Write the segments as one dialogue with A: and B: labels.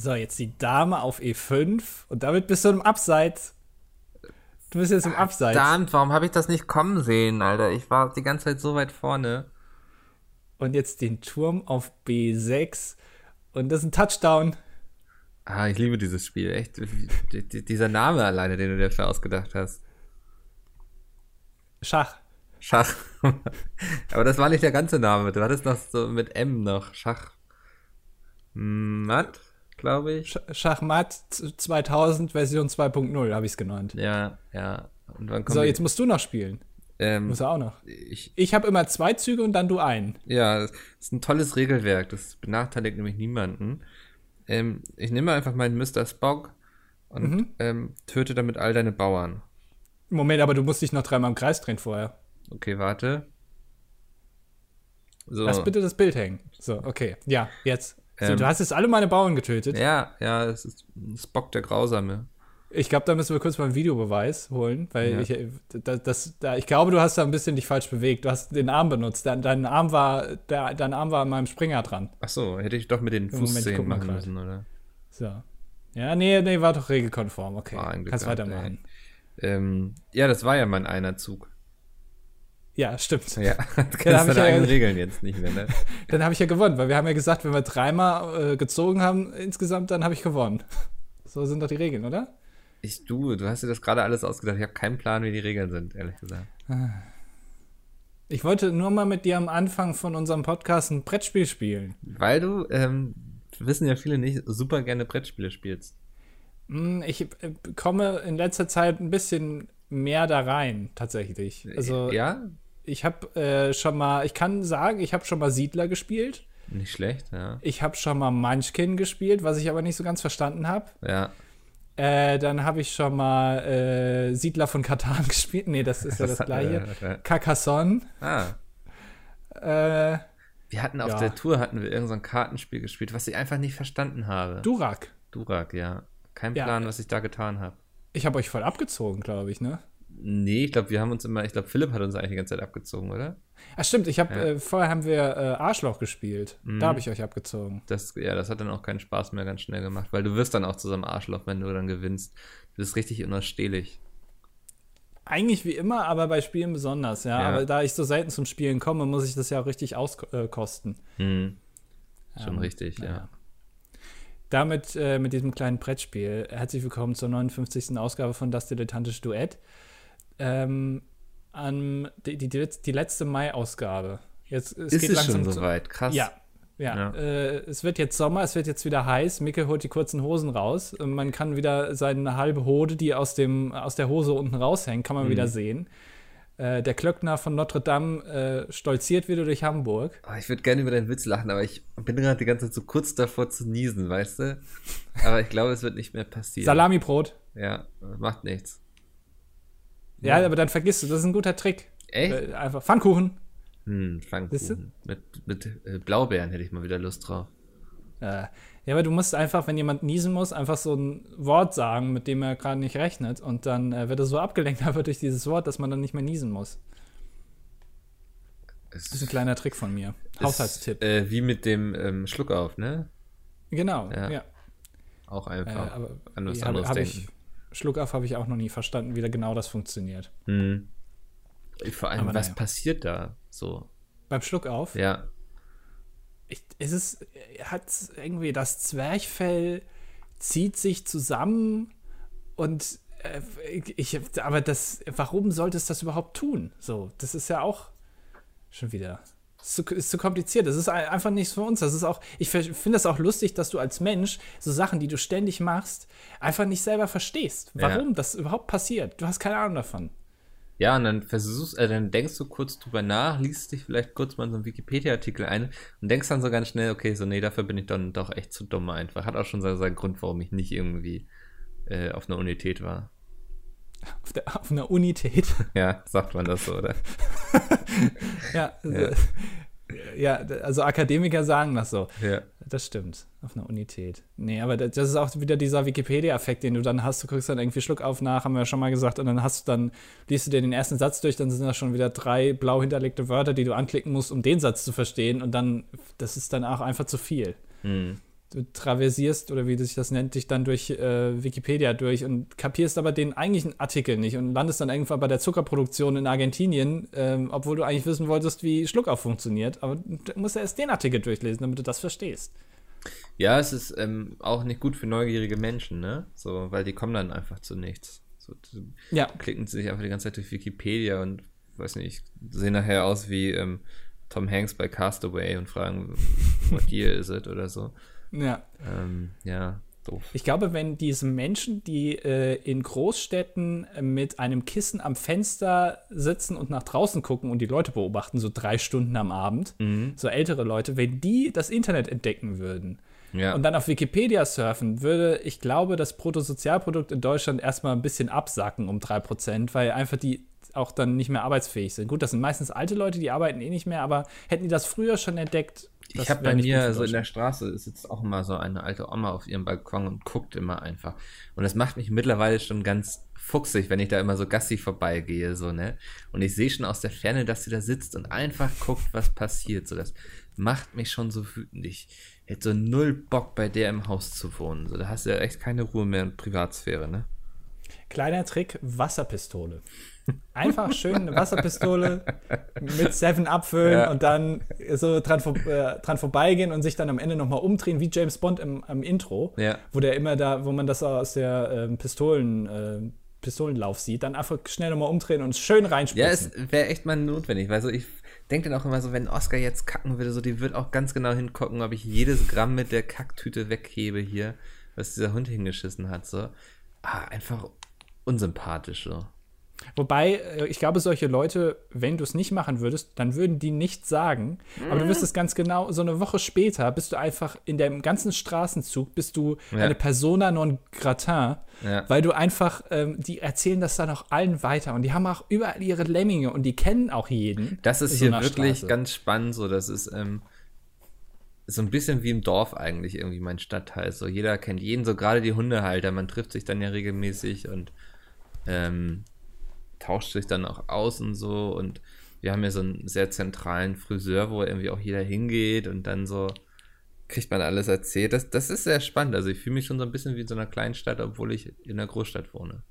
A: So, jetzt die Dame auf E5 und damit bist du im Abseits. Du bist jetzt im Abseits.
B: Verdammt, warum habe ich das nicht kommen sehen, Alter? Ich war die ganze Zeit so weit vorne.
A: Und jetzt den Turm auf B6 und das ist ein Touchdown.
B: Ah, ich liebe dieses Spiel, echt. Dieser Name alleine, den du dir dafür ausgedacht hast.
A: Schach.
B: Schach. Aber das war nicht der ganze Name. Du hattest noch so mit M noch. Schach. Matt, glaube ich.
A: Sch Schachmatt 2000 Version 2.0 habe ich es genannt.
B: Ja, ja.
A: so, jetzt musst du noch spielen.
B: Ähm,
A: Muss er auch noch.
B: Ich,
A: ich habe immer zwei Züge und dann du einen.
B: Ja, das ist ein tolles Regelwerk. Das benachteiligt nämlich niemanden. Ähm, ich nehme einfach meinen Mr. Spock und mhm. ähm, töte damit all deine Bauern.
A: Moment, aber du musst dich noch dreimal im Kreis drehen vorher.
B: Okay, warte.
A: So. Lass bitte das Bild hängen. So, okay. Ja, jetzt. So, ähm, du hast jetzt alle meine Bauern getötet.
B: Ja, ja, es ist Spock der Grausame.
A: Ich glaube, da müssen wir kurz mal einen Videobeweis holen, weil ja. ich, das, das, da, ich glaube, du hast da ein bisschen dich falsch bewegt. Du hast den Arm benutzt. Dein, dein Arm war, der, dein Arm war an meinem Springer dran.
B: Ach so, hätte ich doch mit den Fußzehen machen müssen, oder?
A: So. Ja, nee, nee, war doch regelkonform. Okay, kannst weitermachen.
B: Ähm, ja, das war ja mein einer Zug.
A: Ja, stimmt.
B: Ja, du kennst deine eigenen ja, Regeln jetzt nicht mehr, ne?
A: dann habe ich ja gewonnen, weil wir haben ja gesagt, wenn wir dreimal äh, gezogen haben insgesamt, dann habe ich gewonnen. So sind doch die Regeln, oder?
B: Ich, du, du hast dir das gerade alles ausgedacht. Ich habe keinen Plan, wie die Regeln sind, ehrlich gesagt.
A: Ich wollte nur mal mit dir am Anfang von unserem Podcast ein Brettspiel spielen.
B: Weil du, ähm, wissen ja viele nicht, super gerne Brettspiele spielst.
A: Hm, ich äh, komme in letzter Zeit ein bisschen mehr da rein, tatsächlich. Also,
B: ja?
A: Ich habe äh, schon mal, ich kann sagen, ich habe schon mal Siedler gespielt.
B: Nicht schlecht, ja.
A: Ich habe schon mal Munchkin gespielt, was ich aber nicht so ganz verstanden habe.
B: Ja.
A: Äh, dann habe ich schon mal äh, Siedler von Katan gespielt. Nee, das ist ja das, gleiche. Carcassonne.
B: Ah. Äh, wir hatten auf ja. der Tour hatten wir irgendein so Kartenspiel gespielt, was ich einfach nicht verstanden habe.
A: Durak.
B: Durak, ja. Kein Plan, ja. was ich da getan habe.
A: Ich habe euch voll abgezogen, glaube ich, ne?
B: Nee, ich glaube, wir haben uns immer, ich glaube, Philipp hat uns eigentlich die ganze Zeit abgezogen, oder?
A: Ach stimmt, ich habe ja. äh, vorher haben wir äh, Arschloch gespielt. Mhm. Da habe ich euch abgezogen.
B: Das, ja, das hat dann auch keinen Spaß mehr ganz schnell gemacht, weil du wirst dann auch zusammen Arschloch, wenn du dann gewinnst. Du bist richtig unausstehlich.
A: Eigentlich wie immer, aber bei Spielen besonders, ja. ja. Aber da ich so selten zum Spielen komme, muss ich das ja auch richtig auskosten.
B: Mhm. Schon ähm, richtig, ja. ja.
A: Damit, äh, mit diesem kleinen Brettspiel, herzlich willkommen zur 59. Ausgabe von Das Dilettantische Duett ähm, an die, die, die letzte Mai-Ausgabe.
B: Jetzt, es Ist geht es langsam schon soweit? Krass.
A: Ja, ja, ja. Äh, es wird jetzt Sommer, es wird jetzt wieder heiß. Micke holt die kurzen Hosen raus. Man kann wieder seine halbe Hode, die aus, dem, aus der Hose unten raushängt, kann man mhm. wieder sehen. Äh, der Klöckner von Notre Dame äh, stolziert wieder durch Hamburg.
B: Oh, ich würde gerne über deinen Witz lachen, aber ich bin gerade die ganze Zeit so kurz davor zu niesen, weißt du? Aber ich glaube, es wird nicht mehr passieren.
A: Salamibrot.
B: Ja, macht nichts.
A: Ja, aber dann vergisst du, das ist ein guter Trick.
B: Echt?
A: Äh, einfach Pfannkuchen.
B: Hm, Pfannkuchen. Mit, mit äh, Blaubeeren hätte ich mal wieder Lust drauf.
A: Äh, ja, aber du musst einfach, wenn jemand niesen muss, einfach so ein Wort sagen, mit dem er gerade nicht rechnet. Und dann äh, wird er so abgelenkt einfach durch dieses Wort, dass man dann nicht mehr niesen muss. Es das ist ein kleiner Trick von mir. Ist, Haushaltstipp.
B: Äh, wie mit dem ähm, Schluck auf, ne?
A: Genau, ja. ja.
B: Auch einfach
A: äh, aber, an was anderes hab, hab denken. Ich, Schluck auf habe ich auch noch nie verstanden, wie da genau das funktioniert.
B: Hm. Vor allem, Aber was naja. passiert da so?
A: Beim Schluck auf?
B: Ja.
A: Ich, ist es hat irgendwie das Zwerchfell zieht sich zusammen und äh, ich, aber das, warum sollte es das überhaupt tun? So, das ist ja auch schon wieder ist zu, ist zu kompliziert. Das ist einfach nichts für uns. Das ist auch, ich finde das auch lustig, dass du als Mensch so Sachen, die du ständig machst, einfach nicht selber verstehst. Warum ja. das überhaupt passiert. Du hast keine Ahnung davon.
B: Ja, und dann versuchst, äh, dann denkst du kurz drüber nach, liest dich vielleicht kurz mal so einen Wikipedia-Artikel ein und denkst dann so ganz schnell, okay, so, nee, dafür bin ich dann doch echt zu dumm einfach. Hat auch schon so seinen Grund, warum ich nicht irgendwie äh, auf einer Unität war.
A: Auf, der, auf einer Unität.
B: Ja, sagt man das so, oder?
A: ja, ja. ja, also Akademiker sagen das so.
B: Ja.
A: Das stimmt. Auf einer Unität. Nee, aber das ist auch wieder dieser Wikipedia-Effekt, den du dann hast. Du guckst dann irgendwie Schluck auf nach, haben wir ja schon mal gesagt, und dann hast du dann, liest du dir den ersten Satz durch, dann sind da schon wieder drei blau hinterlegte Wörter, die du anklicken musst, um den Satz zu verstehen. Und dann, das ist dann auch einfach zu viel.
B: Mhm.
A: Du traversierst oder wie sich das nennt, dich dann durch äh, Wikipedia durch und kapierst aber den eigentlichen Artikel nicht und landest dann irgendwann bei der Zuckerproduktion in Argentinien, ähm, obwohl du eigentlich wissen wolltest, wie Schluckauf funktioniert. Aber du musst ja erst den Artikel durchlesen, damit du das verstehst.
B: Ja, es ist ähm, auch nicht gut für neugierige Menschen, ne? So, weil die kommen dann einfach zu nichts. So, ja. klicken sich einfach die ganze Zeit durch Wikipedia und weiß nicht, sehen nachher aus wie ähm, Tom Hanks bei Castaway und fragen, what year is it oder so.
A: Ja.
B: Ähm, ja, doof.
A: Ich glaube, wenn diese Menschen, die äh, in Großstädten mit einem Kissen am Fenster sitzen und nach draußen gucken und die Leute beobachten, so drei Stunden am Abend,
B: mhm.
A: so ältere Leute, wenn die das Internet entdecken würden,
B: ja.
A: und dann auf Wikipedia surfen, würde, ich glaube, das Bruttosozialprodukt in Deutschland erstmal ein bisschen absacken um 3%, weil einfach die auch dann nicht mehr arbeitsfähig sind. Gut, das sind meistens alte Leute, die arbeiten eh nicht mehr, aber hätten die das früher schon entdeckt,
B: ich habe bei mir so in der Straße ist jetzt auch immer so eine alte Oma auf ihrem Balkon und guckt immer einfach. Und das macht mich mittlerweile schon ganz fuchsig, wenn ich da immer so Gassi vorbeigehe, so, ne? Und ich sehe schon aus der Ferne, dass sie da sitzt und einfach guckt, was passiert. So, das macht mich schon so wütend. Ich hätte so null Bock, bei der im Haus zu wohnen. So, da hast du ja echt keine Ruhe mehr in Privatsphäre, ne?
A: Kleiner Trick, Wasserpistole. Einfach schön eine Wasserpistole mit Seven abfüllen ja. und dann so dran, vor, äh, dran, vorbeigehen und sich dann am Ende nochmal umdrehen, wie James Bond im, im Intro,
B: ja.
A: wo der immer da, wo man das aus der ähm, Pistolen, äh, Pistolenlauf sieht, dann einfach schnell nochmal umdrehen und schön reinspritzen.
B: Ja, es wäre echt mal notwendig, weil so ich denke dann auch immer so, wenn Oscar jetzt kacken würde, so die wird auch ganz genau hingucken, ob ich jedes Gramm mit der Kacktüte weghebe hier, was dieser Hund hingeschissen hat, so. Ah, einfach unsympathisch, so.
A: Wobei, äh, ich glaube, solche Leute, wenn du es nicht machen würdest, dann würden die nichts sagen. Mhm. Aber du wirst es ganz genau, so eine Woche später bist du einfach in dem ganzen Straßenzug, bist du ja. eine Persona non gratin, ja. weil du einfach, ähm, die erzählen das dann auch allen weiter und die haben auch überall ihre Lemminge und die kennen auch jeden.
B: Das ist hier wirklich Straße. ganz spannend, so, das ist, ähm, so ein bisschen wie im Dorf eigentlich irgendwie mein Stadtteil. So jeder kennt jeden, so gerade die Hundehalter. Man trifft sich dann ja regelmäßig und ähm, tauscht sich dann auch aus und so. Und wir haben ja so einen sehr zentralen Friseur, wo irgendwie auch jeder hingeht und dann so kriegt man alles erzählt. Das, das ist sehr spannend. Also ich fühle mich schon so ein bisschen wie in so einer kleinen Stadt, obwohl ich in einer Großstadt wohne.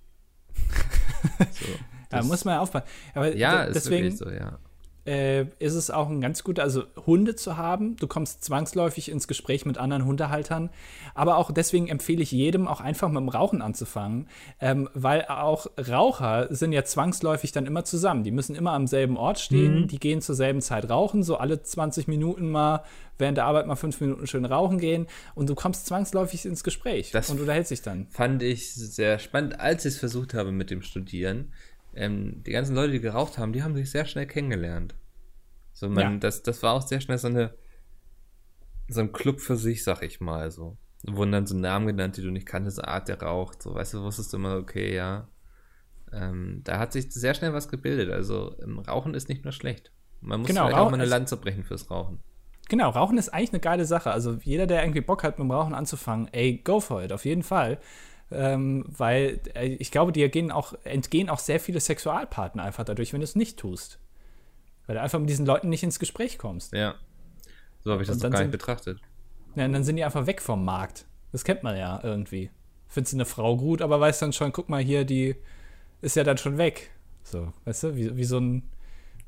A: So, da muss man aufpassen. Aber
B: ja, deswegen, ist wirklich so, ja
A: äh, ist es auch ein ganz guter, also Hunde zu haben. Du kommst zwangsläufig ins Gespräch mit anderen Hundehaltern. Aber auch deswegen empfehle ich jedem auch einfach mit dem Rauchen anzufangen, ähm, weil auch Raucher sind ja zwangsläufig dann immer zusammen. Die müssen immer am selben Ort stehen, mhm. die gehen zur selben Zeit rauchen, so alle 20 Minuten mal während der Arbeit mal fünf Minuten schön rauchen gehen und du kommst zwangsläufig ins Gespräch
B: das
A: und unterhältst dich dann.
B: Fand ich sehr spannend, als ich es versucht habe mit dem Studieren ähm, die ganzen Leute, die geraucht haben, die haben sich sehr schnell kennengelernt. So, man, ja. das, das war auch sehr schnell so eine, so ein Club für sich, sag ich mal, so. Da wurden dann so Namen genannt, die du nicht kanntest, Art, der raucht, so, weißt du, wusstest du immer, okay, ja. Ähm, da hat sich sehr schnell was gebildet, also ähm, Rauchen ist nicht nur schlecht. Man muss genau, vielleicht auch mal eine Lanze brechen fürs Rauchen.
A: Genau, Rauchen ist eigentlich eine geile Sache. Also jeder, der irgendwie Bock hat, mit dem Rauchen anzufangen, ey, go for it, auf jeden Fall ähm, weil äh, ich glaube, dir gehen auch, entgehen auch sehr viele Sexualpartner einfach dadurch, wenn du es nicht tust. Weil du einfach mit diesen Leuten nicht ins Gespräch kommst.
B: Ja. So habe ich das noch gar nicht betrachtet.
A: Ja, und dann sind die einfach weg vom Markt. Das kennt man ja irgendwie. Findest du eine Frau gut, aber weißt dann schon, guck mal hier, die ist ja dann schon weg. So, weißt du, wie, wie so ein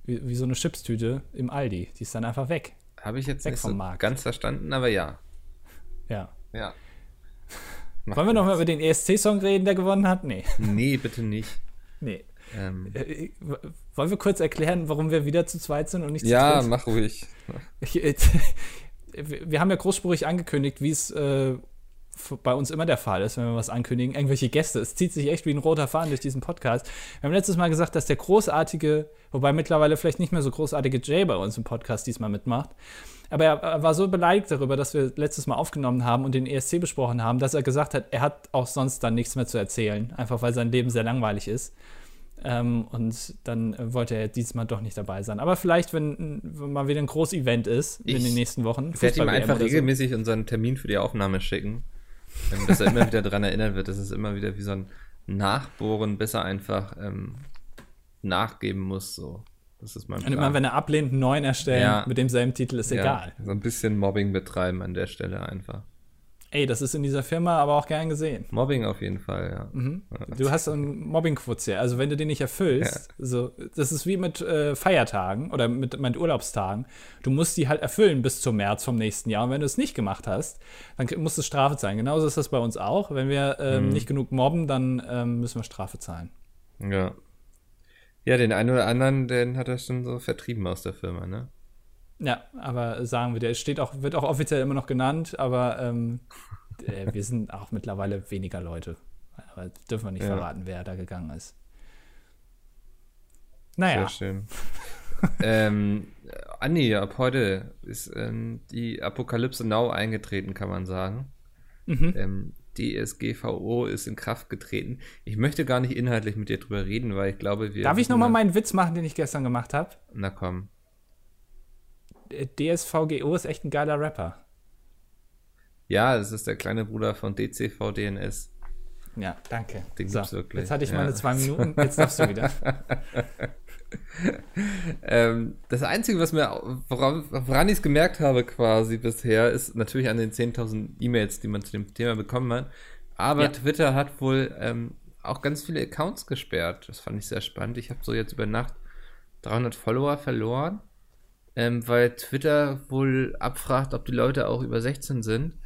A: wie, wie so eine Chipstüte im Aldi. Die ist dann einfach weg.
B: Habe ich jetzt weg nicht vom so Markt. ganz verstanden, aber ja.
A: Ja.
B: Ja.
A: Wollen wir noch mal über den ESC-Song reden, der gewonnen hat? Nee.
B: Nee, bitte nicht.
A: Nee. Ähm. Äh, äh, wollen wir kurz erklären, warum wir wieder zu zweit sind und nicht zu
B: ja, dritt? Ja, mach ruhig.
A: wir haben ja großspurig angekündigt, wie es äh, bei uns immer der Fall ist, wenn wir was ankündigen. Irgendwelche Gäste. Es zieht sich echt wie ein roter Faden durch diesen Podcast. Wir haben letztes Mal gesagt, dass der großartige, wobei mittlerweile vielleicht nicht mehr so großartige Jay bei uns im Podcast diesmal mitmacht. Aber er, war so beleidigt darüber, dass wir letztes Mal aufgenommen haben und den ESC besprochen haben, dass er gesagt hat, er hat auch sonst dann nichts mehr zu erzählen. Einfach weil sein Leben sehr langweilig ist. Ähm, und dann wollte er diesmal doch nicht dabei sein. Aber vielleicht, wenn, wenn mal wieder ein Groß-Event ist ich in den nächsten Wochen.
B: Ich werde ihm einfach regelmäßig so. unseren Termin für die Aufnahme schicken. Ähm, dass er immer wieder daran erinnert wird, dass es immer wieder wie so ein Nachbohren besser einfach ähm, nachgeben muss. So. Das ist mein
A: Plan. Und immer, wenn er ablehnt, einen neuen erstellen ja. mit demselben Titel, ist ja, egal.
B: So ein bisschen Mobbing betreiben an der Stelle einfach.
A: Ey, das ist in dieser Firma aber auch gern gesehen.
B: Mobbing auf jeden Fall, ja.
A: Mhm. Du hast so einen Mobbing-Quotient. Also wenn du den nicht erfüllst, ja. so, das ist wie mit äh, Feiertagen oder mit, mit Urlaubstagen. Du musst die halt erfüllen bis zum März vom nächsten Jahr. Und wenn du es nicht gemacht hast, dann muss es Strafe zahlen. Genauso ist das bei uns auch. Wenn wir ähm, mhm. nicht genug mobben, dann ähm, müssen wir Strafe zahlen.
B: Ja. Ja, den einen oder anderen, den hat er schon so vertrieben aus der Firma, ne?
A: Ja, aber sagen wir, der steht auch, wird auch offiziell immer noch genannt, aber ähm, äh, wir sind auch mittlerweile weniger Leute. Aber dürfen wir nicht ja. verraten, wer da gegangen ist.
B: Naja. Sehr schön. ähm, Anni, ab heute ist ähm, die Apokalypse Now eingetreten, kann man sagen. Mhm. Ähm, DSGVO ist in Kraft getreten. Ich möchte gar nicht inhaltlich mit dir drüber reden, weil ich glaube, wir.
A: Darf ich nochmal meinen Witz machen, den ich gestern gemacht habe?
B: Na komm.
A: DSVGO ist echt ein geiler Rapper.
B: Ja, es ist der kleine Bruder von DCVDNS.
A: Ja, danke.
B: Den so, gibt's wirklich.
A: Jetzt hatte ich ja. meine zwei Minuten, jetzt darfst du wieder.
B: ähm, das Einzige, was mir, woran, woran ich es gemerkt habe quasi bisher, ist natürlich an den 10.000 E-Mails, die man zu dem Thema bekommen hat. Aber ja. Twitter hat wohl ähm, auch ganz viele Accounts gesperrt. Das fand ich sehr spannend. Ich habe so jetzt über Nacht 300 Follower verloren ähm, weil Twitter wohl abfragt, ob die Leute auch über 16 sind.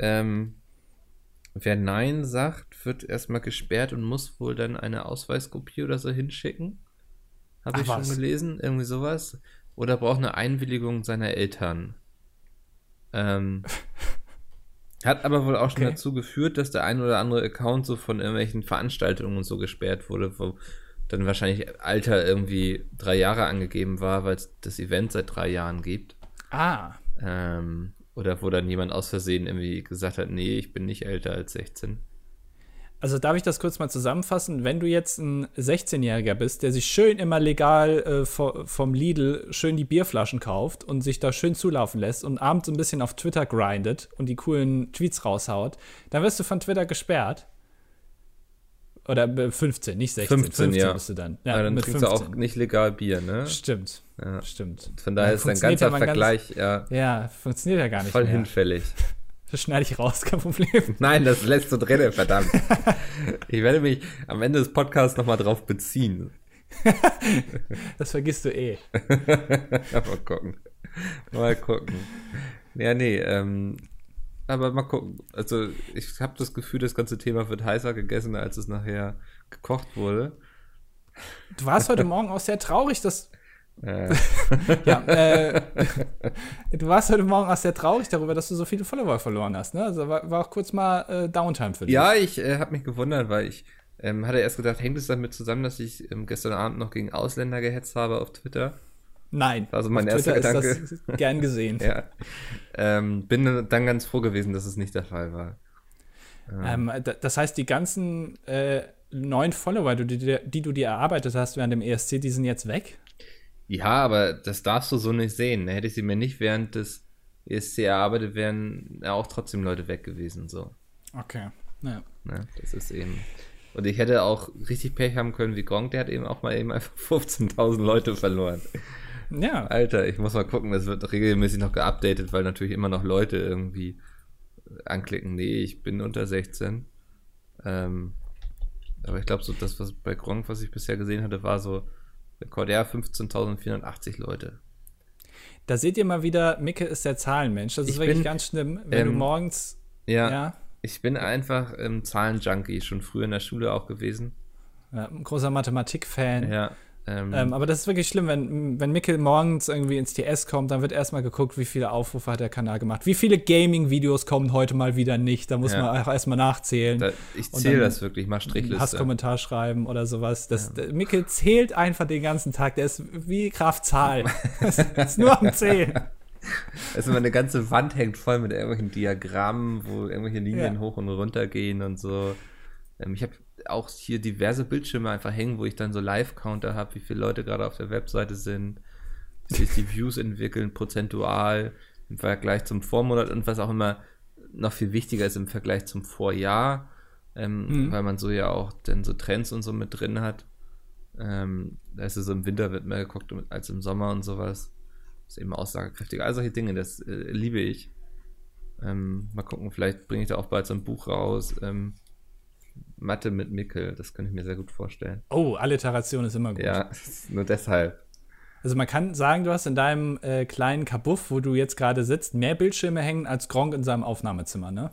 B: Ähm, wer Nein sagt, wird erstmal gesperrt und muss wohl dann eine Ausweiskopie oder so hinschicken. Habe ich was? schon gelesen, irgendwie sowas. Oder braucht eine Einwilligung seiner Eltern. Ähm, hat aber wohl auch schon okay. dazu geführt, dass der ein oder andere Account so von irgendwelchen Veranstaltungen und so gesperrt wurde, wo dann wahrscheinlich Alter irgendwie drei Jahre angegeben war, weil es das Event seit drei Jahren gibt.
A: Ah.
B: Ähm, oder wo dann jemand aus Versehen irgendwie gesagt hat, nee, ich bin nicht älter als 16.
A: Also darf ich das kurz mal zusammenfassen? Wenn du jetzt ein 16-Jähriger bist, der sich schön immer legal äh, vom Lidl schön die Bierflaschen kauft und sich da schön zulaufen lässt und abends ein bisschen auf Twitter grindet und die coolen Tweets raushaut, dann wirst du von Twitter gesperrt. Oder 15, nicht 16.
B: 15, 15 ja.
A: bist du dann.
B: Ja, ja dann trinkst 15. du auch nicht legal Bier, ne?
A: Stimmt. Ja. Stimmt.
B: Von daher ist dein ganzer ja Vergleich,
A: ganz, ja. Ja, funktioniert ja gar nicht.
B: Voll mehr. hinfällig.
A: Das schneide ich raus, kein Problem.
B: Nein, das lässt du drin, verdammt. ich werde mich am Ende des Podcasts nochmal drauf beziehen.
A: das vergisst du eh.
B: mal gucken. Mal gucken. Ja, nee, ähm, aber mal gucken. Also ich habe das Gefühl, das ganze Thema wird heißer gegessen, als es nachher gekocht wurde.
A: Du warst heute Morgen auch sehr traurig, dass. Äh. ja, äh, du warst heute Morgen auch sehr traurig darüber, dass du so viele Follower verloren hast. Ne? Also war, war auch kurz mal äh, Downtime für dich.
B: Ja, ich äh, habe mich gewundert, weil ich ähm, hatte erst gedacht, hängt es damit zusammen, dass ich ähm, gestern Abend noch gegen Ausländer gehetzt habe auf Twitter.
A: Nein.
B: Also mein erster Twitter Gedanke. Ist
A: das gern gesehen.
B: ja. Ähm, bin dann ganz froh gewesen, dass es nicht der Fall war.
A: Ähm, das heißt, die ganzen äh, neuen Follower, die, die, die, du dir erarbeitet hast während dem ESC, die sind jetzt weg?
B: Ja, aber das darfst du so nicht sehen. Hätte ich sie mir nicht während des ESC erarbeitet, wären auch trotzdem Leute weg gewesen. So.
A: Okay. Ja.
B: ja. Das ist eben. Und ich hätte auch richtig Pech haben können wie Gronk, der hat eben auch mal eben einfach 15.000 Leute verloren.
A: Ja.
B: Alter, ich muss mal gucken, das wird regelmäßig noch geupdatet, weil natürlich immer noch Leute irgendwie anklicken, nee, ich bin unter 16. Ähm, aber ich glaube, so das, was bei Gronk, was ich bisher gesehen hatte, war so Rekord, ja, 15.480 Leute.
A: Da seht ihr mal wieder, Micke ist der Zahlenmensch. Das ist ich wirklich bin, ganz schlimm, wenn ähm, du morgens.
B: Ja, ja. Ich bin einfach ähm, Zahlenjunkie, schon früher in der Schule auch gewesen.
A: Ja, ein großer Mathematik-Fan.
B: Ja.
A: Ähm, ähm, aber das ist wirklich schlimm, wenn, wenn Mikkel morgens irgendwie ins TS kommt, dann wird erstmal geguckt, wie viele Aufrufe hat der Kanal gemacht. Wie viele Gaming-Videos kommen heute mal wieder nicht? Da muss ja. man auch erstmal nachzählen. Da,
B: ich zähle das wirklich, mach Strichliste.
A: Hasskommentar schreiben oder sowas. Das, ja. Mikkel zählt einfach den ganzen Tag. Der ist wie Kraft Zahl. das ist nur am Zählen.
B: Also meine ganze Wand hängt voll mit irgendwelchen Diagrammen, wo irgendwelche Linien ja. hoch und runter gehen und so. Ähm, ich habe auch hier diverse Bildschirme einfach hängen, wo ich dann so Live-Counter habe, wie viele Leute gerade auf der Webseite sind, wie sich die Views entwickeln, prozentual im Vergleich zum Vormonat und was auch immer noch viel wichtiger ist im Vergleich zum Vorjahr, ähm, mhm. weil man so ja auch dann so Trends und so mit drin hat. Ähm, da ist es so im Winter wird mehr geguckt als im Sommer und sowas. Das ist eben aussagekräftig. All solche Dinge, das äh, liebe ich. Ähm, mal gucken, vielleicht bringe ich da auch bald so ein Buch raus. Ähm, Mathe mit Mickel, das könnte ich mir sehr gut vorstellen.
A: Oh, Alliteration ist immer gut.
B: Ja, nur deshalb.
A: Also man kann sagen, du hast in deinem äh, kleinen Kabuff, wo du jetzt gerade sitzt, mehr Bildschirme hängen als Gronk in seinem Aufnahmezimmer, ne?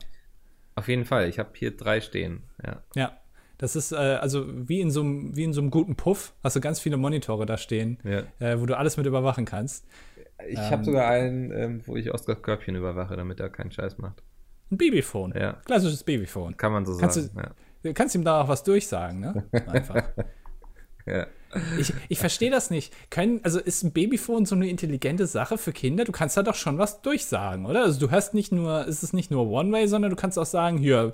B: Auf jeden Fall. Ich habe hier drei stehen. Ja.
A: Ja. Das ist äh, also wie in so einem guten Puff, hast du ganz viele Monitore da stehen,
B: Ja.
A: äh, wo du alles mit überwachen kannst.
B: Ich
A: Ähm.
B: habe sogar einen, ähm, wo ich Oskars Körbchen überwache, damit er keinen Scheiß macht.
A: Ein Babyphone.
B: Ja.
A: Klassisches Babyphone.
B: Kann man so
A: Kannst
B: sagen. Ja.
A: Du kannst ihm da auch was durchsagen, ne? Einfach.
B: Ja.
A: Ich, ich verstehe das nicht. Können, also ist ein Babyphone so eine intelligente Sache für Kinder? Du kannst da doch schon was durchsagen, oder? Also du hast nicht nur, ist es nicht nur One-Way, sondern du kannst auch sagen, hier,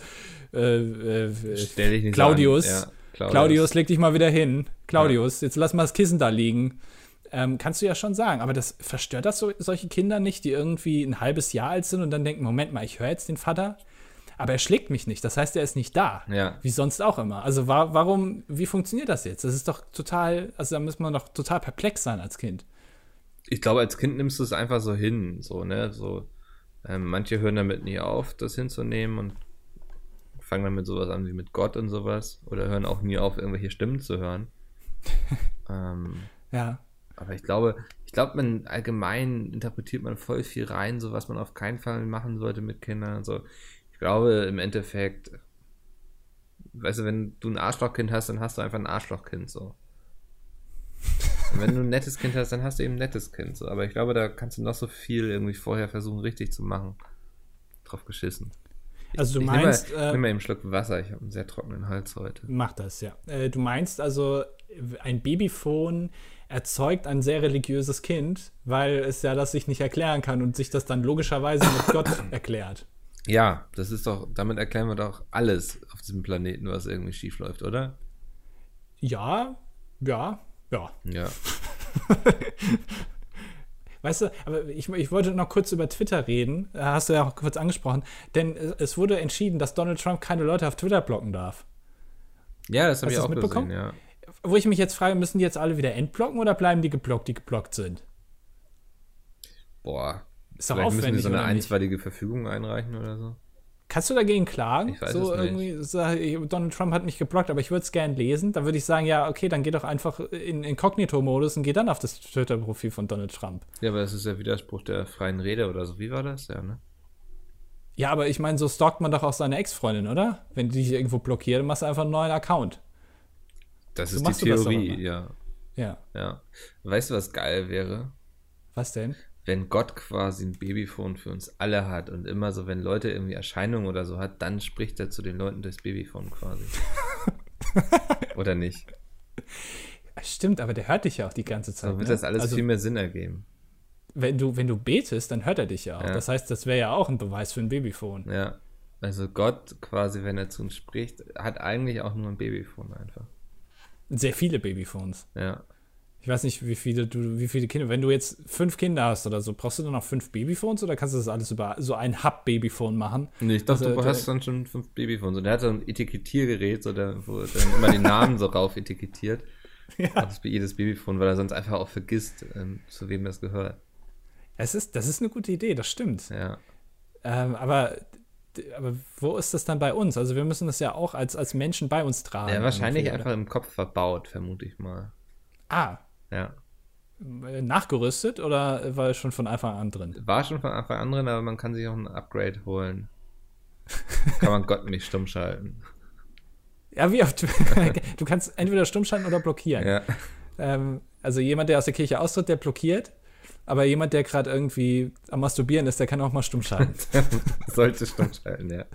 A: äh, äh, Claudius.
B: Ja, Claudius.
A: Claudius, leg dich mal wieder hin. Claudius, jetzt lass mal das Kissen da liegen. Ähm, kannst du ja schon sagen, aber das verstört das so, solche Kinder nicht, die irgendwie ein halbes Jahr alt sind und dann denken, Moment mal, ich höre jetzt den Vater, aber er schlägt mich nicht. Das heißt, er ist nicht da.
B: Ja.
A: Wie sonst auch immer. Also wa warum, wie funktioniert das jetzt? Das ist doch total, also da muss man doch total perplex sein als Kind.
B: Ich glaube, als Kind nimmst du es einfach so hin, so, ne? So, ähm, manche hören damit nie auf, das hinzunehmen und fangen dann mit sowas an wie mit Gott und sowas. Oder hören auch nie auf, irgendwelche Stimmen zu hören. ähm,
A: Ja.
B: aber ich glaube, ich glaube, man allgemein interpretiert man voll viel rein, so was man auf keinen Fall machen sollte mit Kindern und so. Ich glaube, im Endeffekt, weißt du, wenn du ein Arschlochkind hast, dann hast du einfach ein Arschlochkind, so. Und wenn du ein nettes Kind hast, dann hast du eben ein nettes Kind, so. Aber ich glaube, da kannst du noch so viel irgendwie vorher versuchen, richtig zu machen. Drauf geschissen.
A: Also du
B: ich
A: meinst,
B: Nimm mal,
A: äh,
B: nimm mal einen Schluck Wasser, ich habe einen sehr trockenen Hals heute.
A: Mach das, ja. Äh, du meinst also, ein Babyphone erzeugt ein sehr religiöses Kind, weil es ja das sich nicht erklären kann und sich das dann logischerweise mit Gott erklärt.
B: Ja, das ist doch, damit erklären wir doch alles auf diesem Planeten, was irgendwie schief läuft, oder?
A: Ja, ja, ja.
B: Ja.
A: Weißt du, aber ich, ich wollte noch kurz über Twitter reden. Äh, Hast du ja auch kurz angesprochen. Denn es wurde entschieden, dass Donald Trump keine Leute auf Twitter blocken darf.
B: Ja, das habe ich auch
A: mitbekommen?
B: gesehen, ja.
A: Wo ich mich jetzt frage, müssen die jetzt alle wieder entblocken oder bleiben die geblockt, die geblockt sind?
B: Boah.
A: Ist doch
B: Vielleicht müssen die
A: aufwendig,
B: so eine
A: nicht?
B: einstweilige Verfügung einreichen oder so.
A: Kannst du dagegen klagen?
B: Ich weiß
A: so
B: es nicht.
A: irgendwie, ich, Donald Trump hat mich geblockt, aber ich würde es gerne lesen. Da würde ich sagen, ja, okay, dann geh doch einfach in Inkognito-Modus und geh dann auf das Twitter-Profil von Donald Trump.
B: Ja, aber das ist ja Widerspruch der freien Rede oder so. Wie war das? Ja, ne?
A: Ja, aber ich meine, so stalkt man doch auch seine Ex-Freundin, oder? Wenn die dich irgendwo blockiert, dann machst du einfach einen neuen Account.
B: Das
A: So
B: ist die Theorie, ja.
A: Ja.
B: Ja. Weißt du, was geil wäre?
A: Was denn?
B: Wenn Gott quasi ein Babyphone für uns alle hat und immer so, wenn Leute irgendwie Erscheinungen oder so hat, dann spricht er zu den Leuten durchs Babyphone quasi. oder nicht?
A: Stimmt, aber der hört dich ja auch die ganze Zeit.
B: Dann wird
A: ne?
B: das alles
A: also,
B: viel mehr Sinn ergeben.
A: wenn du, wenn du betest, dann hört er dich ja auch.
B: Ja.
A: Das heißt, das wäre ja auch ein Beweis für ein Babyphone.
B: Ja. Also Gott quasi, wenn er zu uns spricht, hat eigentlich auch nur ein Babyphone einfach.
A: Sehr viele Babyphones.
B: Ja.
A: Ich weiß nicht, wie viele du, wie viele Kinder. Wenn du jetzt fünf Kinder hast oder so, brauchst du dann noch fünf Babyphones oder kannst du das alles über so ein Hub-Babyphone machen?
B: Nee, ich dachte,
A: Also,
B: du
A: der-
B: hast dann schon fünf Babyphones. Und der hat so ein Etikettiergerät, so da, wo dann immer die Namen so rauf etikettiert.
A: Ja.
B: Das ist bei jedes Babyphone, weil er sonst einfach auch vergisst, ähm, zu wem das gehört.
A: Es ist, das ist eine gute Idee, das stimmt.
B: Ja.
A: Ähm, aber, aber wo ist das dann bei uns? Also wir müssen das ja auch als, als Menschen bei uns tragen.
B: Ja, wahrscheinlich einfach im Kopf verbaut, vermute ich mal.
A: oder?
B: Ja.
A: Nachgerüstet oder war schon von Anfang an drin?
B: War schon von Anfang an drin, aber man kann sich auch ein Upgrade holen. kann man Gott nicht stumm schalten.
A: Ja, wie oft? du kannst entweder stumm schalten oder blockieren.
B: Ja.
A: Ähm, also jemand, der aus der Kirche austritt, der blockiert. Aber jemand, der gerade irgendwie am Masturbieren ist, der kann auch mal stumm schalten.
B: Sollte stumm schalten, ja.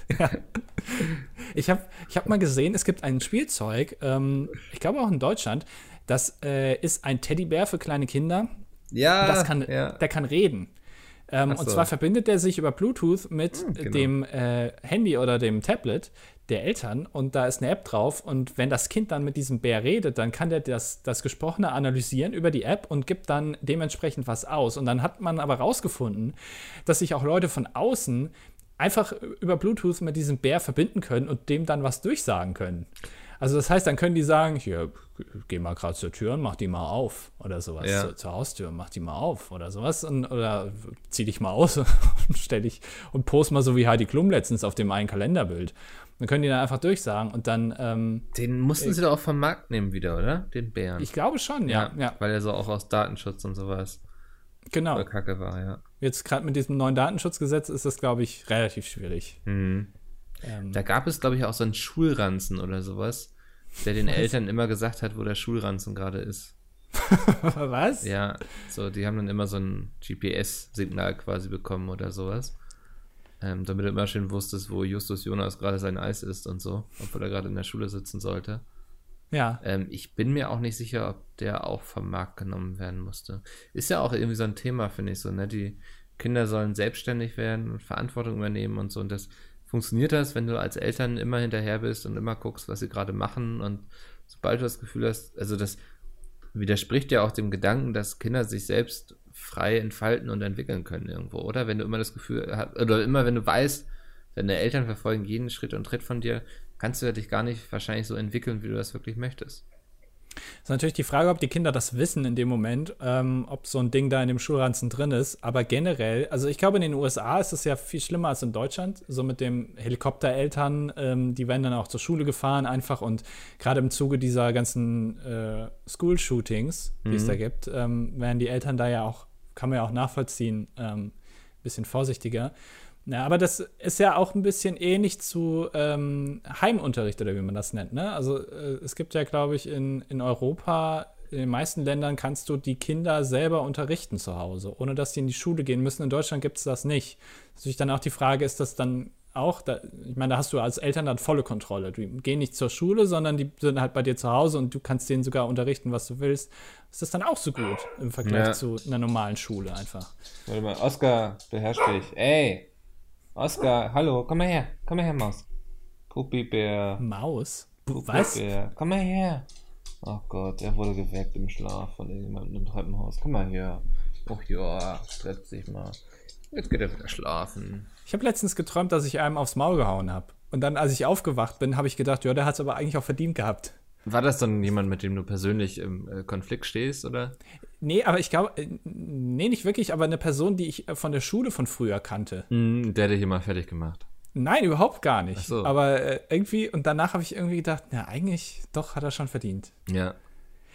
A: Ich habe ich hab mal gesehen, es gibt ein Spielzeug, ähm, ich glaube auch in Deutschland, das äh, ist ein Teddybär für kleine Kinder.
B: Ja,
A: Das kann,
B: ja.
A: Der kann reden. Ähm,
B: Ach
A: Und
B: so.
A: zwar verbindet er sich über Bluetooth mit
B: Hm, genau.
A: dem äh, Handy oder dem Tablet der Eltern und da ist eine App drauf und wenn das Kind dann mit diesem Bär redet, dann kann der das, das Gesprochene analysieren über die App und gibt dann dementsprechend was aus. Und dann hat man aber rausgefunden, dass sich auch Leute von außen einfach über Bluetooth mit diesem Bär verbinden können und dem dann was durchsagen können. Also das heißt, dann können die sagen, hier, geh mal gerade zur Tür und mach die mal auf oder sowas.
B: Ja.
A: Zur, zur Haustür, mach die mal auf oder sowas. Und, oder zieh dich mal aus und stell dich und post mal so wie Heidi Klum letztens auf dem einen Kalenderbild. Dann können die dann einfach durchsagen und dann, ähm,
B: Den mussten sie doch auch vom Markt nehmen wieder, oder? Den Bären.
A: ich glaube schon, ja, ja,
B: Weil er so auch aus Datenschutz und sowas
A: genau.
B: kacke war, ja.
A: Jetzt gerade mit diesem neuen Datenschutzgesetz ist das, glaube ich, relativ schwierig.
B: Mhm.
A: Ähm,
B: Da gab es, glaube ich, auch so einen Schulranzen oder sowas, der den Eltern immer gesagt hat, wo der Schulranzen gerade ist.
A: was?
B: Ja, so, die haben dann immer so ein GPS-Signal quasi bekommen oder sowas. Ähm, damit du immer schön wusstest, wo Justus Jonas gerade sein Eis isst und so, obwohl er gerade in der Schule sitzen sollte.
A: Ja.
B: Ähm, ich bin mir auch nicht sicher, ob der auch vom Markt genommen werden musste. Ist ja auch irgendwie so ein Thema, finde ich so, ne? Die Kinder sollen selbstständig werden und Verantwortung übernehmen und so. Und das funktioniert das, wenn du als Eltern immer hinterher bist und immer guckst, was sie gerade machen. Und sobald du das Gefühl hast, also das widerspricht ja auch dem Gedanken, dass Kinder sich selbst frei entfalten und entwickeln können irgendwo, oder? Wenn du immer das Gefühl hast, oder immer wenn du weißt, deine Eltern verfolgen jeden Schritt und Tritt von dir, kannst du ja dich gar nicht wahrscheinlich so entwickeln, wie du das wirklich möchtest.
A: Ist natürlich die Frage, ob die Kinder das wissen in dem Moment, ähm, ob so ein Ding da in dem Schulranzen drin ist. Aber generell, also ich glaube, in den USA ist es ja viel schlimmer als in Deutschland. So mit dem Helikoptereltern, ähm, die werden dann auch zur Schule gefahren einfach und gerade im Zuge dieser ganzen äh, School-Shootings, die es da gibt, ähm, werden die Eltern da ja auch, kann man ja auch nachvollziehen, ähm, bisschen vorsichtiger. Ja, aber das ist ja auch ein bisschen ähnlich zu ähm, Heimunterricht oder wie man das nennt. Ne? Also äh, es gibt ja, glaube ich, in, in Europa, in den meisten Ländern kannst du die Kinder selber unterrichten zu Hause, ohne dass sie in die Schule gehen müssen. In Deutschland gibt es das nicht. Natürlich dann auch die Frage, ist das dann auch, da, ich meine, da hast du als Eltern dann volle Kontrolle. Die gehen nicht zur Schule, sondern die sind halt bei dir zu Hause und du kannst denen sogar unterrichten, was du willst. Ist das dann auch so gut im Vergleich
B: Ja.
A: zu einer normalen Schule einfach?
B: Warte mal, Oscar, beherrsch dich. Ey, Oscar, hallo, komm mal her, komm mal her, Maus. Puppibär,
A: Maus? Was?
B: Komm mal her. Oh Gott, er wurde geweckt im Schlaf von irgendjemandem im Treppenhaus. Komm mal her. Och ja, stretch dich mal. Jetzt geht er wieder schlafen.
A: Ich habe letztens geträumt, dass ich einem aufs Maul gehauen habe. Und dann, als ich aufgewacht bin, habe ich gedacht, ja, der hat es aber eigentlich auch verdient gehabt.
B: War das dann jemand, mit dem du persönlich im äh, Konflikt stehst, oder?
A: Nee, aber ich glaube, äh, nee, nicht wirklich, aber eine Person, die ich äh, von der Schule von früher kannte.
B: Mhm, der hat dich immer fertig gemacht.
A: Nein, überhaupt gar nicht.
B: Ach so.
A: Aber äh, irgendwie, und danach habe ich irgendwie gedacht, na, eigentlich, doch, hat er schon verdient.
B: Ja.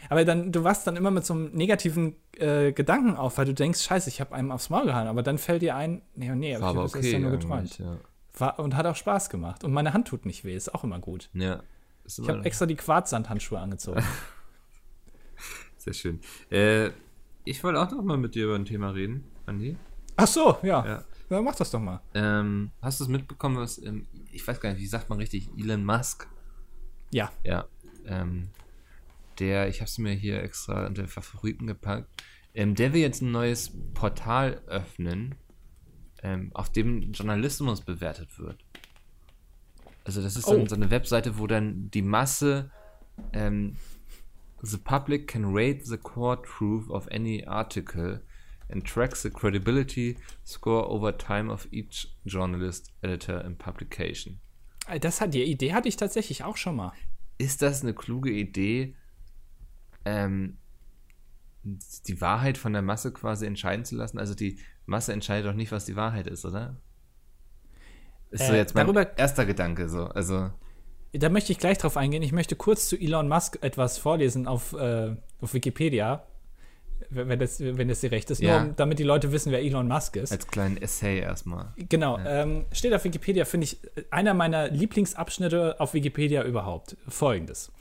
A: Aber dann, du wachst dann immer mit so einem negativen äh, Gedanken auf, weil du denkst, scheiße, ich habe einem aufs Maul gehauen. Aber dann fällt dir ein, nee, nee, aber ich habe das
B: okay.
A: ja nur geträumt.
B: Ja.
A: War, und hat auch Spaß gemacht. Und meine Hand tut nicht weh, ist auch immer gut.
B: ja.
A: Ich habe extra die Quarzsandhandschuhe angezogen.
B: Sehr schön. Äh, ich wollte auch noch mal mit dir über ein Thema reden, Andi.
A: Ach so, ja.
B: Ja.
A: ja. mach das doch mal.
B: Ähm, hast du es mitbekommen, was, ähm, ich weiß gar nicht, wie sagt man richtig, Elon Musk?
A: Ja.
B: Ja. Ähm, der, ich habe es mir hier extra unter Favoriten gepackt, ähm, der will jetzt ein neues Portal öffnen, ähm, auf dem Journalismus bewertet wird. Also das ist
A: Oh.
B: dann so eine Webseite, wo dann die Masse ähm, The public can rate the core truth of any article and tracks the credibility score over time of each journalist, editor and publication.
A: Äh, Das hat die Idee hatte ich tatsächlich auch schon mal.
B: Ist das eine kluge Idee, ähm, die Wahrheit von der Masse quasi entscheiden zu lassen? Also die Masse entscheidet doch nicht, was die Wahrheit ist, oder? Ist so
A: Äh,
B: jetzt mein erster Gedanke so. Also,
A: Da möchte ich gleich drauf eingehen. Ich möchte kurz zu Elon Musk etwas vorlesen auf, äh, auf Wikipedia, wenn das, wenn das dir recht ist.
B: Ja.
A: Nur damit die Leute wissen, wer Elon Musk ist.
B: als kleinen Essay erstmal.
A: Genau, ähm, steht auf Wikipedia, finde ich, einer meiner Lieblingsabschnitte auf Wikipedia überhaupt. Folgendes.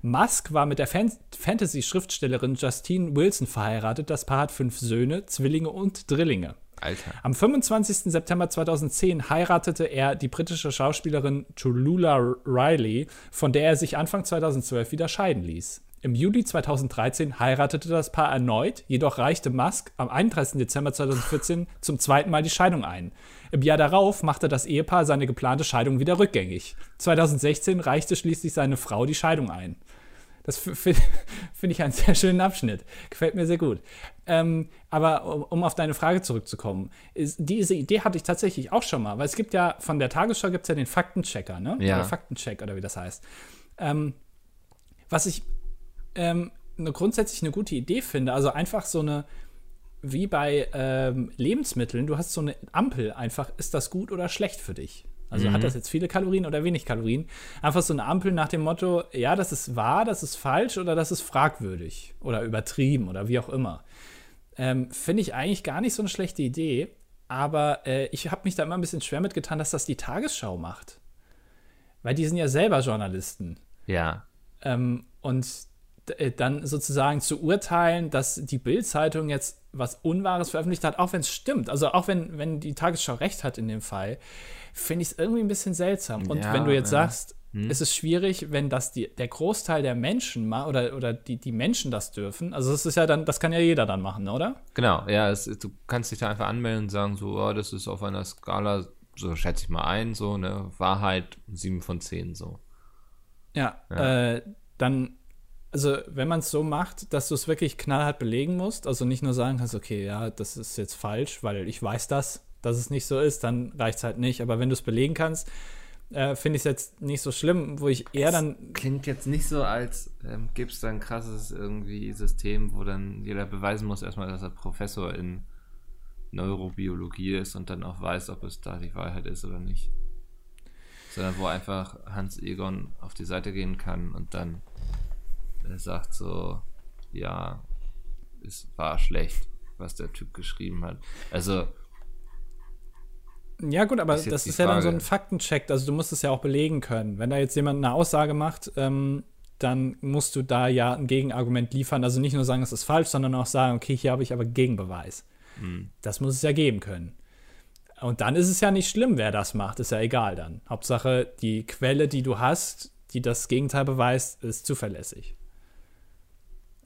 A: Musk war mit der Fan Fantasy-Schriftstellerin Justine Wilson verheiratet. Das Paar hat fünf Söhne, Zwillinge und Drillinge.
B: Alter.
A: Am 25. September 2010 heiratete er die britische Schauspielerin Tallulah Riley, von der er sich Anfang 2012 wieder scheiden ließ. Im Juli 2013 heiratete das Paar erneut, jedoch reichte Musk am 31. Dezember 2014 zum zweiten Mal die Scheidung ein. Im Jahr darauf machte das Ehepaar seine geplante Scheidung wieder rückgängig. 2016 reichte schließlich seine Frau die Scheidung ein. Das finde find ich einen sehr schönen Abschnitt. Gefällt mir sehr gut. Ähm, aber um, um auf deine Frage zurückzukommen, ist, diese Idee hatte ich tatsächlich auch schon mal, weil es gibt ja von der Tagesschau gibt es ja den Faktenchecker, ne?
B: Ja.
A: Oder Faktencheck oder wie das heißt. Ähm, Was ich ähm, eine, grundsätzlich eine gute Idee finde, also einfach so eine, wie bei ähm, Lebensmitteln, du hast so eine Ampel einfach, ist das gut oder schlecht für dich? Also mhm. hat das jetzt viele Kalorien oder wenig Kalorien? Einfach so eine Ampel nach dem Motto, ja, das ist wahr, das ist falsch oder das ist fragwürdig oder übertrieben oder wie auch immer. Ähm, Finde ich eigentlich gar nicht so eine schlechte Idee, aber äh, ich habe mich da immer ein bisschen schwer mitgetan, dass das die Tagesschau macht. Weil die sind ja selber Journalisten.
B: Ja.
A: Ähm, und dann sozusagen zu urteilen, dass die Bild-Zeitung jetzt was Unwahres veröffentlicht hat, auch wenn es stimmt, also auch wenn, wenn die Tagesschau recht hat in dem Fall, finde ich es irgendwie ein bisschen seltsam. Und ja, wenn du jetzt ja. sagst, hm. es ist schwierig, wenn das die, der Großteil der Menschen mal oder, oder die, die Menschen das dürfen, also das ist ja dann, das kann ja jeder dann machen, oder?
B: Genau, ja, es, du kannst dich da einfach anmelden und sagen, so, oh, das ist auf einer Skala, so schätze ich mal ein, so, ne, Wahrheit 7 von 10, so.
A: Ja, ja. Äh, dann also wenn man es so macht, dass du es wirklich knallhart belegen musst, also nicht nur sagen kannst, okay, ja, das ist jetzt falsch, weil ich weiß das, dass es nicht so ist, dann reicht es halt nicht. Aber wenn du es belegen kannst, äh, finde ich es jetzt nicht so schlimm, wo ich eher dann.
B: Klingt jetzt nicht so, als ähm, gibt es da ein krasses irgendwie System, wo dann jeder beweisen muss erstmal, dass er Professor in Neurobiologie ist und dann auch weiß, ob es da die Wahrheit ist oder nicht. Sondern wo einfach Hans Egon auf die Seite gehen kann und dann er sagt so, ja, es war schlecht, was der Typ geschrieben hat. Also.
A: Ja, gut, aber ist das ist ja dann so ein Faktencheck. Also, du musst es ja auch belegen können. Wenn da jetzt jemand eine Aussage macht, ähm, dann musst du da ja ein Gegenargument liefern. Also nicht nur sagen, es ist falsch, sondern auch sagen, okay, hier habe ich aber Gegenbeweis. Mhm. Das muss es ja geben können. Und dann ist es ja nicht schlimm, wer das macht, ist ja egal dann. Hauptsache, die Quelle, die du hast, die das Gegenteil beweist, ist zuverlässig.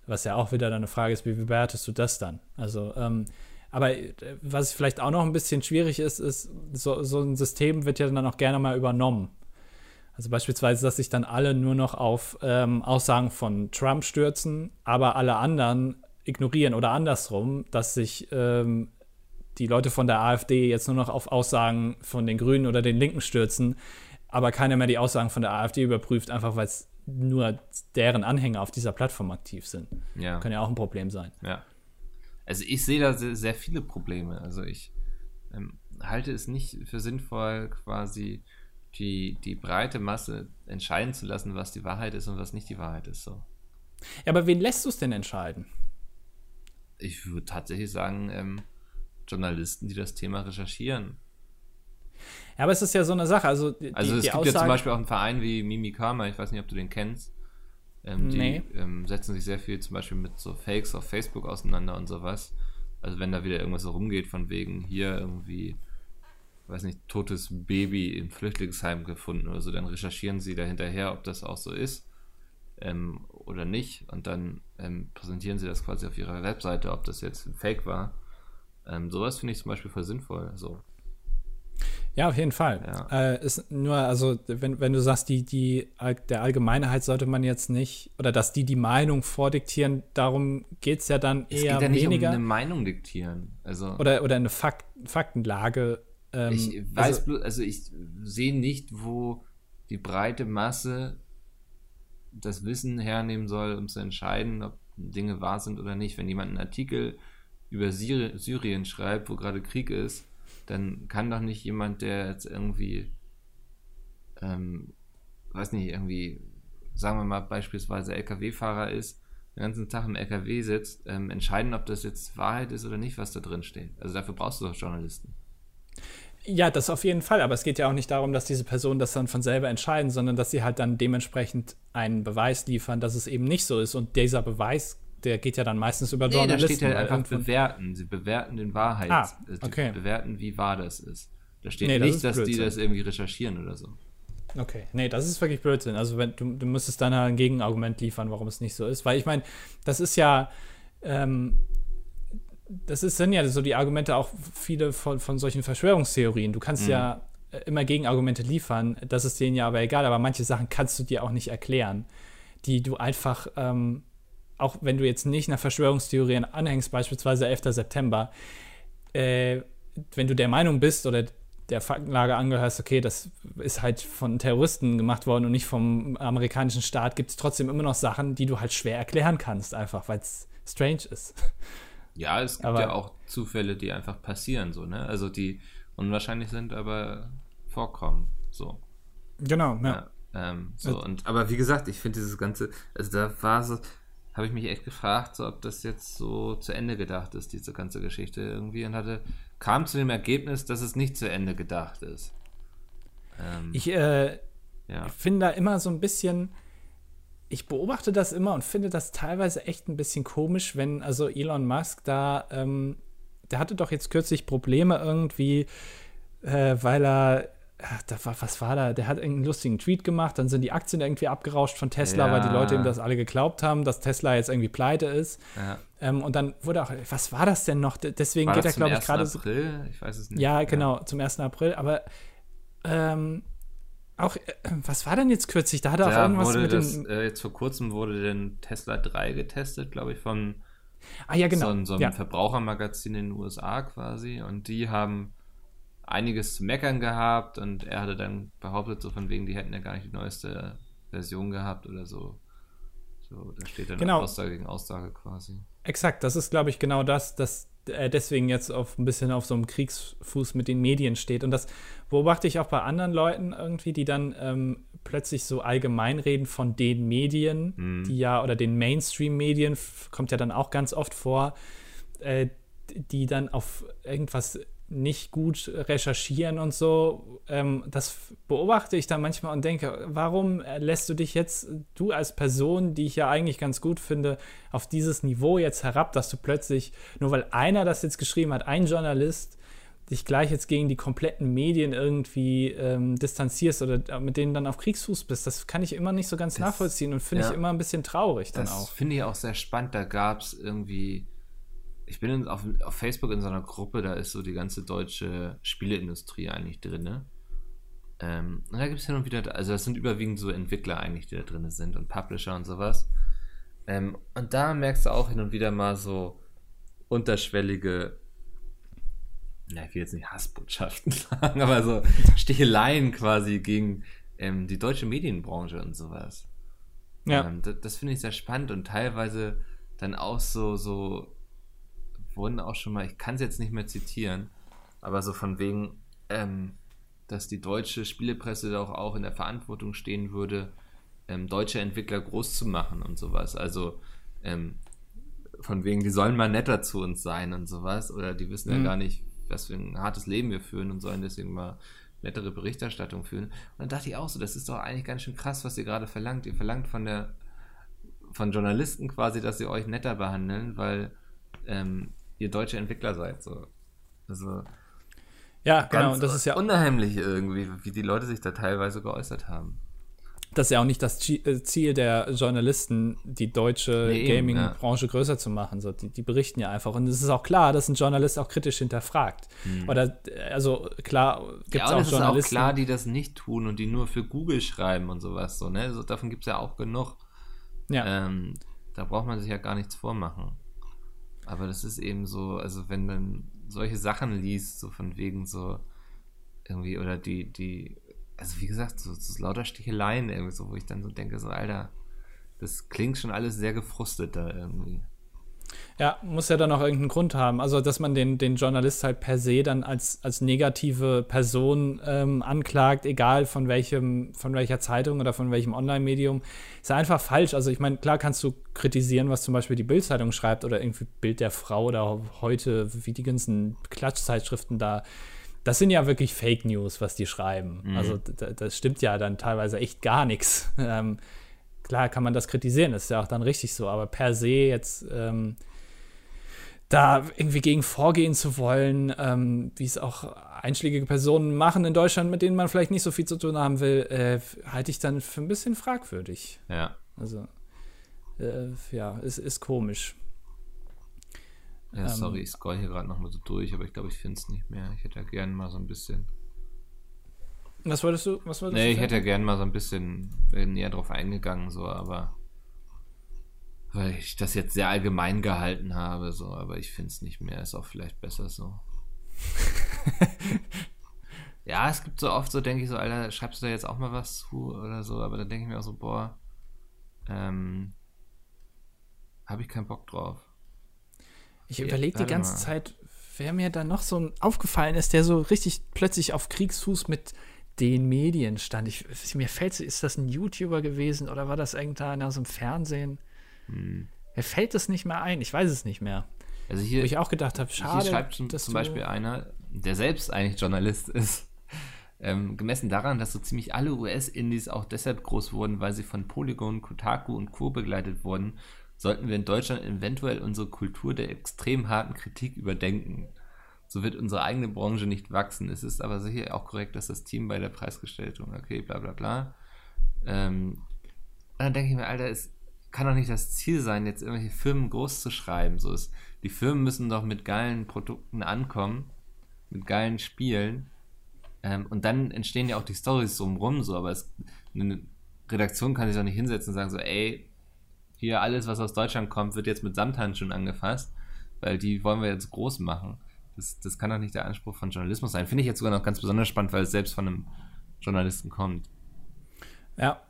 A: Was ja auch wieder eine Frage ist, wie bewertest du das dann? Also, ähm, aber äh, was vielleicht auch noch ein bisschen schwierig ist, ist, so, so ein System wird ja dann auch gerne mal übernommen. Also beispielsweise, dass sich dann alle nur noch auf ähm, Aussagen von Trump stürzen, aber alle anderen ignorieren oder andersrum, dass sich ähm, die Leute von der AfD jetzt nur noch auf Aussagen von den Grünen oder den Linken stürzen, aber keiner mehr die Aussagen von der AfD überprüft, einfach weil es nur deren Anhänger auf dieser Plattform aktiv sind. Ja. Kann ja auch ein Problem sein.
B: Ja. Also ich sehe da sehr, sehr viele Probleme. Also ich ähm, halte es nicht für sinnvoll, quasi die, die breite Masse entscheiden zu lassen, was die Wahrheit ist und was nicht die Wahrheit ist. So.
A: Ja, aber wen lässt du es denn entscheiden?
B: Ich würde tatsächlich sagen, ähm, Journalisten, die das Thema recherchieren.
A: Ja, aber es ist ja so eine Sache. Also,
B: die, also es gibt Aussage, ja zum Beispiel auch einen Verein wie Mimikama, ich weiß nicht, ob du den kennst. Ähm, die nee. ähm, setzen sich sehr viel zum Beispiel mit so Fakes auf Facebook auseinander und sowas. Also wenn da wieder irgendwas so rumgeht von wegen hier irgendwie, weiß nicht, totes Baby im Flüchtlingsheim gefunden oder so, dann recherchieren sie da hinterher, ob das auch so ist ähm, oder nicht. Und dann ähm, präsentieren sie das quasi auf ihrer Webseite, ob das jetzt ein Fake war. Ähm, sowas finde ich zum Beispiel voll sinnvoll. Also
A: ja, auf jeden Fall. Ja. Äh, ist nur, also, wenn, wenn du sagst, die, die, der Allgemeinheit sollte man jetzt nicht, oder dass die die Meinung vordiktieren, darum geht es ja dann es eher geht ja nicht weniger. Um
B: eine Meinung diktieren. Also,
A: oder, oder eine Fakt, Faktenlage.
B: Ähm, ich weiß also, bloß, also ich sehe nicht, wo die breite Masse das Wissen hernehmen soll, um zu entscheiden, ob Dinge wahr sind oder nicht. Wenn jemand einen Artikel über Syrien schreibt, wo gerade Krieg ist, dann kann doch nicht jemand, der jetzt irgendwie, ähm, weiß nicht, irgendwie, sagen wir mal beispielsweise LKW-Fahrer ist, den ganzen Tag im LKW sitzt, ähm, entscheiden, ob das jetzt Wahrheit ist oder nicht, was da drin steht. Also dafür brauchst du doch Journalisten.
A: Ja, das auf jeden Fall, aber es geht ja auch nicht darum, dass diese Personen das dann von selber entscheiden, sondern dass sie halt dann dementsprechend einen Beweis liefern, dass es eben nicht so ist. Und dieser Beweis der geht ja dann meistens über nee, Journalisten.
B: Da steht ja einfach bewerten. Sie bewerten den Wahrheit. Ah, okay. Sie bewerten, wie wahr das ist. Da steht nee, nicht, das dass die das irgendwie recherchieren oder so.
A: Okay, nee, das ist wirklich Blödsinn. Also wenn du, du müsstest dann ein Gegenargument liefern, warum es nicht so ist. Weil ich meine, das ist ja, ähm, das ist, sind ja so die Argumente auch viele von, von solchen Verschwörungstheorien. Du kannst mhm. ja äh, immer Gegenargumente liefern, das ist denen ja aber egal, aber manche Sachen kannst du dir auch nicht erklären, die du einfach ähm, auch wenn du jetzt nicht nach Verschwörungstheorien anhängst, beispielsweise 11. September, äh, wenn du der Meinung bist oder der Faktenlage angehörst, okay, das ist halt von Terroristen gemacht worden und nicht vom amerikanischen Staat, gibt es trotzdem immer noch Sachen, die du halt schwer erklären kannst, einfach weil es strange ist.
B: Ja, es gibt aber, ja auch Zufälle, die einfach passieren, so, ne? Also die unwahrscheinlich sind, aber vorkommen, so.
A: Genau, ja.
B: ja ähm, so, und, aber wie gesagt, ich finde dieses ganze, also da war so, habe ich mich echt gefragt, so, ob das jetzt so zu Ende gedacht ist, diese ganze Geschichte irgendwie, und hatte, kam zu dem Ergebnis, dass es nicht zu Ende gedacht ist.
A: Ähm, ich äh, ja. finde da immer so ein bisschen, ich beobachte das immer und finde das teilweise echt ein bisschen komisch, wenn also Elon Musk da, ähm, der hatte doch jetzt kürzlich Probleme irgendwie, äh, weil er da war, was war da? Der hat einen lustigen Tweet gemacht, dann sind die Aktien irgendwie abgerauscht von Tesla, ja. weil die Leute ihm das alle geglaubt haben, dass Tesla jetzt irgendwie pleite ist. Ja. Ähm, und dann wurde auch, was war das denn noch? Deswegen war geht er, glaube ich, gerade.
B: Zum April? Ich weiß es nicht.
A: Ja, genau, ja. zum 1. April. Aber ähm, auch, äh, was war denn jetzt kürzlich? Da hat er auch irgendwas mit
B: das, dem. Äh, jetzt vor kurzem wurde den Tesla 3 getestet, glaube ich, von
A: ah, ja, genau.
B: so, so einem Verbrauchermagazin in den USA quasi. Und die haben einiges zu meckern gehabt und er hatte dann behauptet, so von wegen, die hätten ja gar nicht die neueste Version gehabt oder so. So, da steht dann
A: genau.
B: Aussage gegen Aussage quasi.
A: Exakt, das ist, glaube ich, genau das, dass er deswegen jetzt auf ein bisschen auf so einem Kriegsfuß mit den Medien steht. Und das beobachte ich auch bei anderen Leuten irgendwie, die dann ähm, plötzlich so allgemein reden von den Medien, mhm. die ja, oder den Mainstream-Medien, kommt ja dann auch ganz oft vor, äh, die dann auf irgendwas nicht gut recherchieren und so. Ähm, das beobachte ich dann manchmal und denke, warum lässt du dich jetzt, du als Person, die ich ja eigentlich ganz gut finde, auf dieses Niveau jetzt herab, dass du plötzlich, nur weil einer das jetzt geschrieben hat, ein Journalist, dich gleich jetzt gegen die kompletten Medien irgendwie ähm, distanzierst oder mit denen dann auf Kriegsfuß bist, das kann ich immer nicht so ganz das, nachvollziehen und finde ja, ich immer ein bisschen traurig dann auch.
B: Das finde ich auch sehr spannend. Da gab es irgendwie ich bin in, auf, auf Facebook in so einer Gruppe, da ist so die ganze deutsche Spieleindustrie eigentlich drin. Ne? Ähm, und da gibt es hin und wieder, also das sind überwiegend so Entwickler eigentlich, die da drin sind und Publisher und sowas. Ähm, und da merkst du auch hin und wieder mal so unterschwellige, na, ich will jetzt nicht Hassbotschaften sagen, aber so Sticheleien quasi gegen ähm, die deutsche Medienbranche und sowas. Ja. Ähm, das, das finde ich sehr spannend und teilweise dann auch so, so wurden auch schon mal, ich kann es jetzt nicht mehr zitieren, aber so von wegen, ähm, dass die deutsche Spielepresse doch auch in der Verantwortung stehen würde, ähm, deutsche Entwickler groß zu machen und sowas. Also ähm, von wegen, die sollen mal netter zu uns sein und sowas. Oder die wissen mhm. ja gar nicht, was für ein hartes Leben wir führen und sollen deswegen mal nettere Berichterstattung führen. Und dann dachte ich auch so, das ist doch eigentlich ganz schön krass, was ihr gerade verlangt. Ihr verlangt von der von Journalisten quasi, dass sie euch netter behandeln, weil ähm, ihr deutsche Entwickler seid. So. Also
A: ja, genau. Das ist ja
B: unheimlich irgendwie, wie die Leute sich da teilweise geäußert haben.
A: Das ist ja auch nicht das äh, Ziel der Journalisten, die deutsche nee, Gaming-Branche ja. größer zu machen. So, die, die, berichten ja einfach. Und es ist auch klar, dass ein Journalist auch kritisch hinterfragt. Hm. Oder, also klar, gibt es ja, auch Journalisten. Ist auch
B: klar, die das nicht tun und die nur für Google schreiben und sowas. So, ne? also, davon gibt es ja auch genug. Ja. Ähm, da braucht man sich ja gar nichts vormachen. Aber das ist eben so, also wenn man solche Sachen liest, so von wegen so irgendwie, oder die, die, also wie gesagt, so, so lauter Sticheleien irgendwie so, wo ich dann so denke, so, Alter, das klingt schon alles sehr gefrustet da irgendwie.
A: Ja, muss ja dann auch irgendeinen Grund haben. Also, dass man den, den Journalist halt per se dann als, als negative Person ähm, anklagt, egal von welchem, von welcher Zeitung oder von welchem Online-Medium, ist ja einfach falsch. Also, ich meine, klar kannst du kritisieren, was zum Beispiel die Bild-Zeitung schreibt oder irgendwie Bild der Frau oder heute, wie die ganzen Klatschzeitschriften da. Das sind ja wirklich Fake News, was die schreiben. Mhm. Also, das stimmt ja dann teilweise echt gar nichts. Ähm, klar kann man das kritisieren, ist ja auch dann richtig so, aber per se jetzt ähm, da irgendwie gegen vorgehen zu wollen, ähm, wie es auch einschlägige Personen machen in Deutschland, mit denen man vielleicht nicht so viel zu tun haben will, äh, halte ich dann für ein bisschen fragwürdig.
B: Ja.
A: Also, äh, ja, es ist, komisch.
B: Ja, sorry, ähm, ich scroll hier gerade nochmal so durch, aber ich glaube, ich finde es nicht mehr. Ich hätte ja gerne mal so ein bisschen
A: was wolltest du? Was wolltest
B: nee,
A: du
B: ich hätte ja gerne mal so ein bisschen näher drauf eingegangen, so, aber weil ich das jetzt sehr allgemein gehalten habe, so, aber ich finde es nicht mehr, ist auch vielleicht besser so. Ja, es gibt so oft so, denke ich so, Alter, schreibst du da jetzt auch mal was zu oder so, aber dann denke ich mir auch so, boah, ähm, habe ich keinen Bock drauf.
A: Ich überlege die ganze mal. Zeit, wer mir da noch so aufgefallen ist, der so richtig plötzlich auf Kriegsfuß mit den Medien stand. Ich, mir fällt, ist das ein YouTuber gewesen oder war das irgendeiner aus dem Fernsehen? Hm. Mir fällt das nicht mehr ein. Ich weiß es nicht mehr.
B: Also hier,
A: Wo ich auch gedacht habe, schade.
B: Hier schreibt zum, zum Beispiel einer, der selbst eigentlich Journalist ist, ähm, gemessen daran, dass so ziemlich alle US-Indies auch deshalb groß wurden, weil sie von Polygon, Kotaku und Co. begleitet wurden, sollten wir in Deutschland eventuell unsere Kultur der extrem harten Kritik überdenken. So wird unsere eigene Branche nicht wachsen. Es ist aber sicher auch korrekt, dass das Team bei der Preisgestaltung, okay, bla bla bla. Ähm, dann denke ich mir, Alter, es kann doch nicht das Ziel sein, jetzt irgendwelche Firmen groß zu schreiben. So ist, die Firmen müssen doch mit geilen Produkten ankommen, mit geilen Spielen. Ähm, und dann entstehen ja auch die Stories drumrum, so, aber es, eine Redaktion kann sich doch nicht hinsetzen und sagen, so, ey, hier alles, was aus Deutschland kommt, wird jetzt mit Samthandschuhen angefasst, weil die wollen wir jetzt groß machen. Das, das kann doch nicht der Anspruch von Journalismus sein. Finde ich jetzt sogar noch ganz besonders spannend, weil es selbst von einem Journalisten kommt.
A: Ja.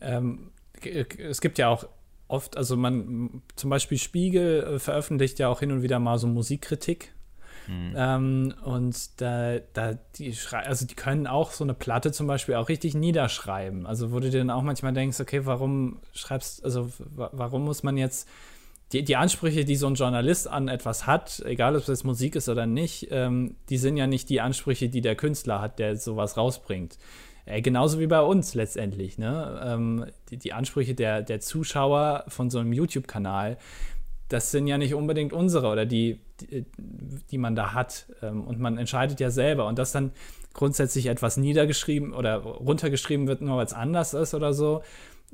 A: Ähm, es gibt ja auch oft, also man, zum Beispiel Spiegel äh, veröffentlicht ja auch hin und wieder mal so Musikkritik. Mhm. Ähm, und da, da die also die können auch so eine Platte zum Beispiel auch richtig niederschreiben. Also wo du dir dann auch manchmal denkst, okay, warum schreibst, also warum muss man jetzt die, die Ansprüche, die so ein Journalist an etwas hat, egal ob es Musik ist oder nicht, ähm, die sind ja nicht die Ansprüche, die der Künstler hat, der sowas rausbringt. Äh, genauso wie bei uns letztendlich. Ne? Ähm, die, die, Ansprüche der, der Zuschauer von so einem YouTube-Kanal, das sind ja nicht unbedingt unsere oder die, die, die man da hat. Ähm, und man entscheidet ja selber. Und dass dann grundsätzlich etwas niedergeschrieben oder runtergeschrieben wird, nur weil es anders ist oder so,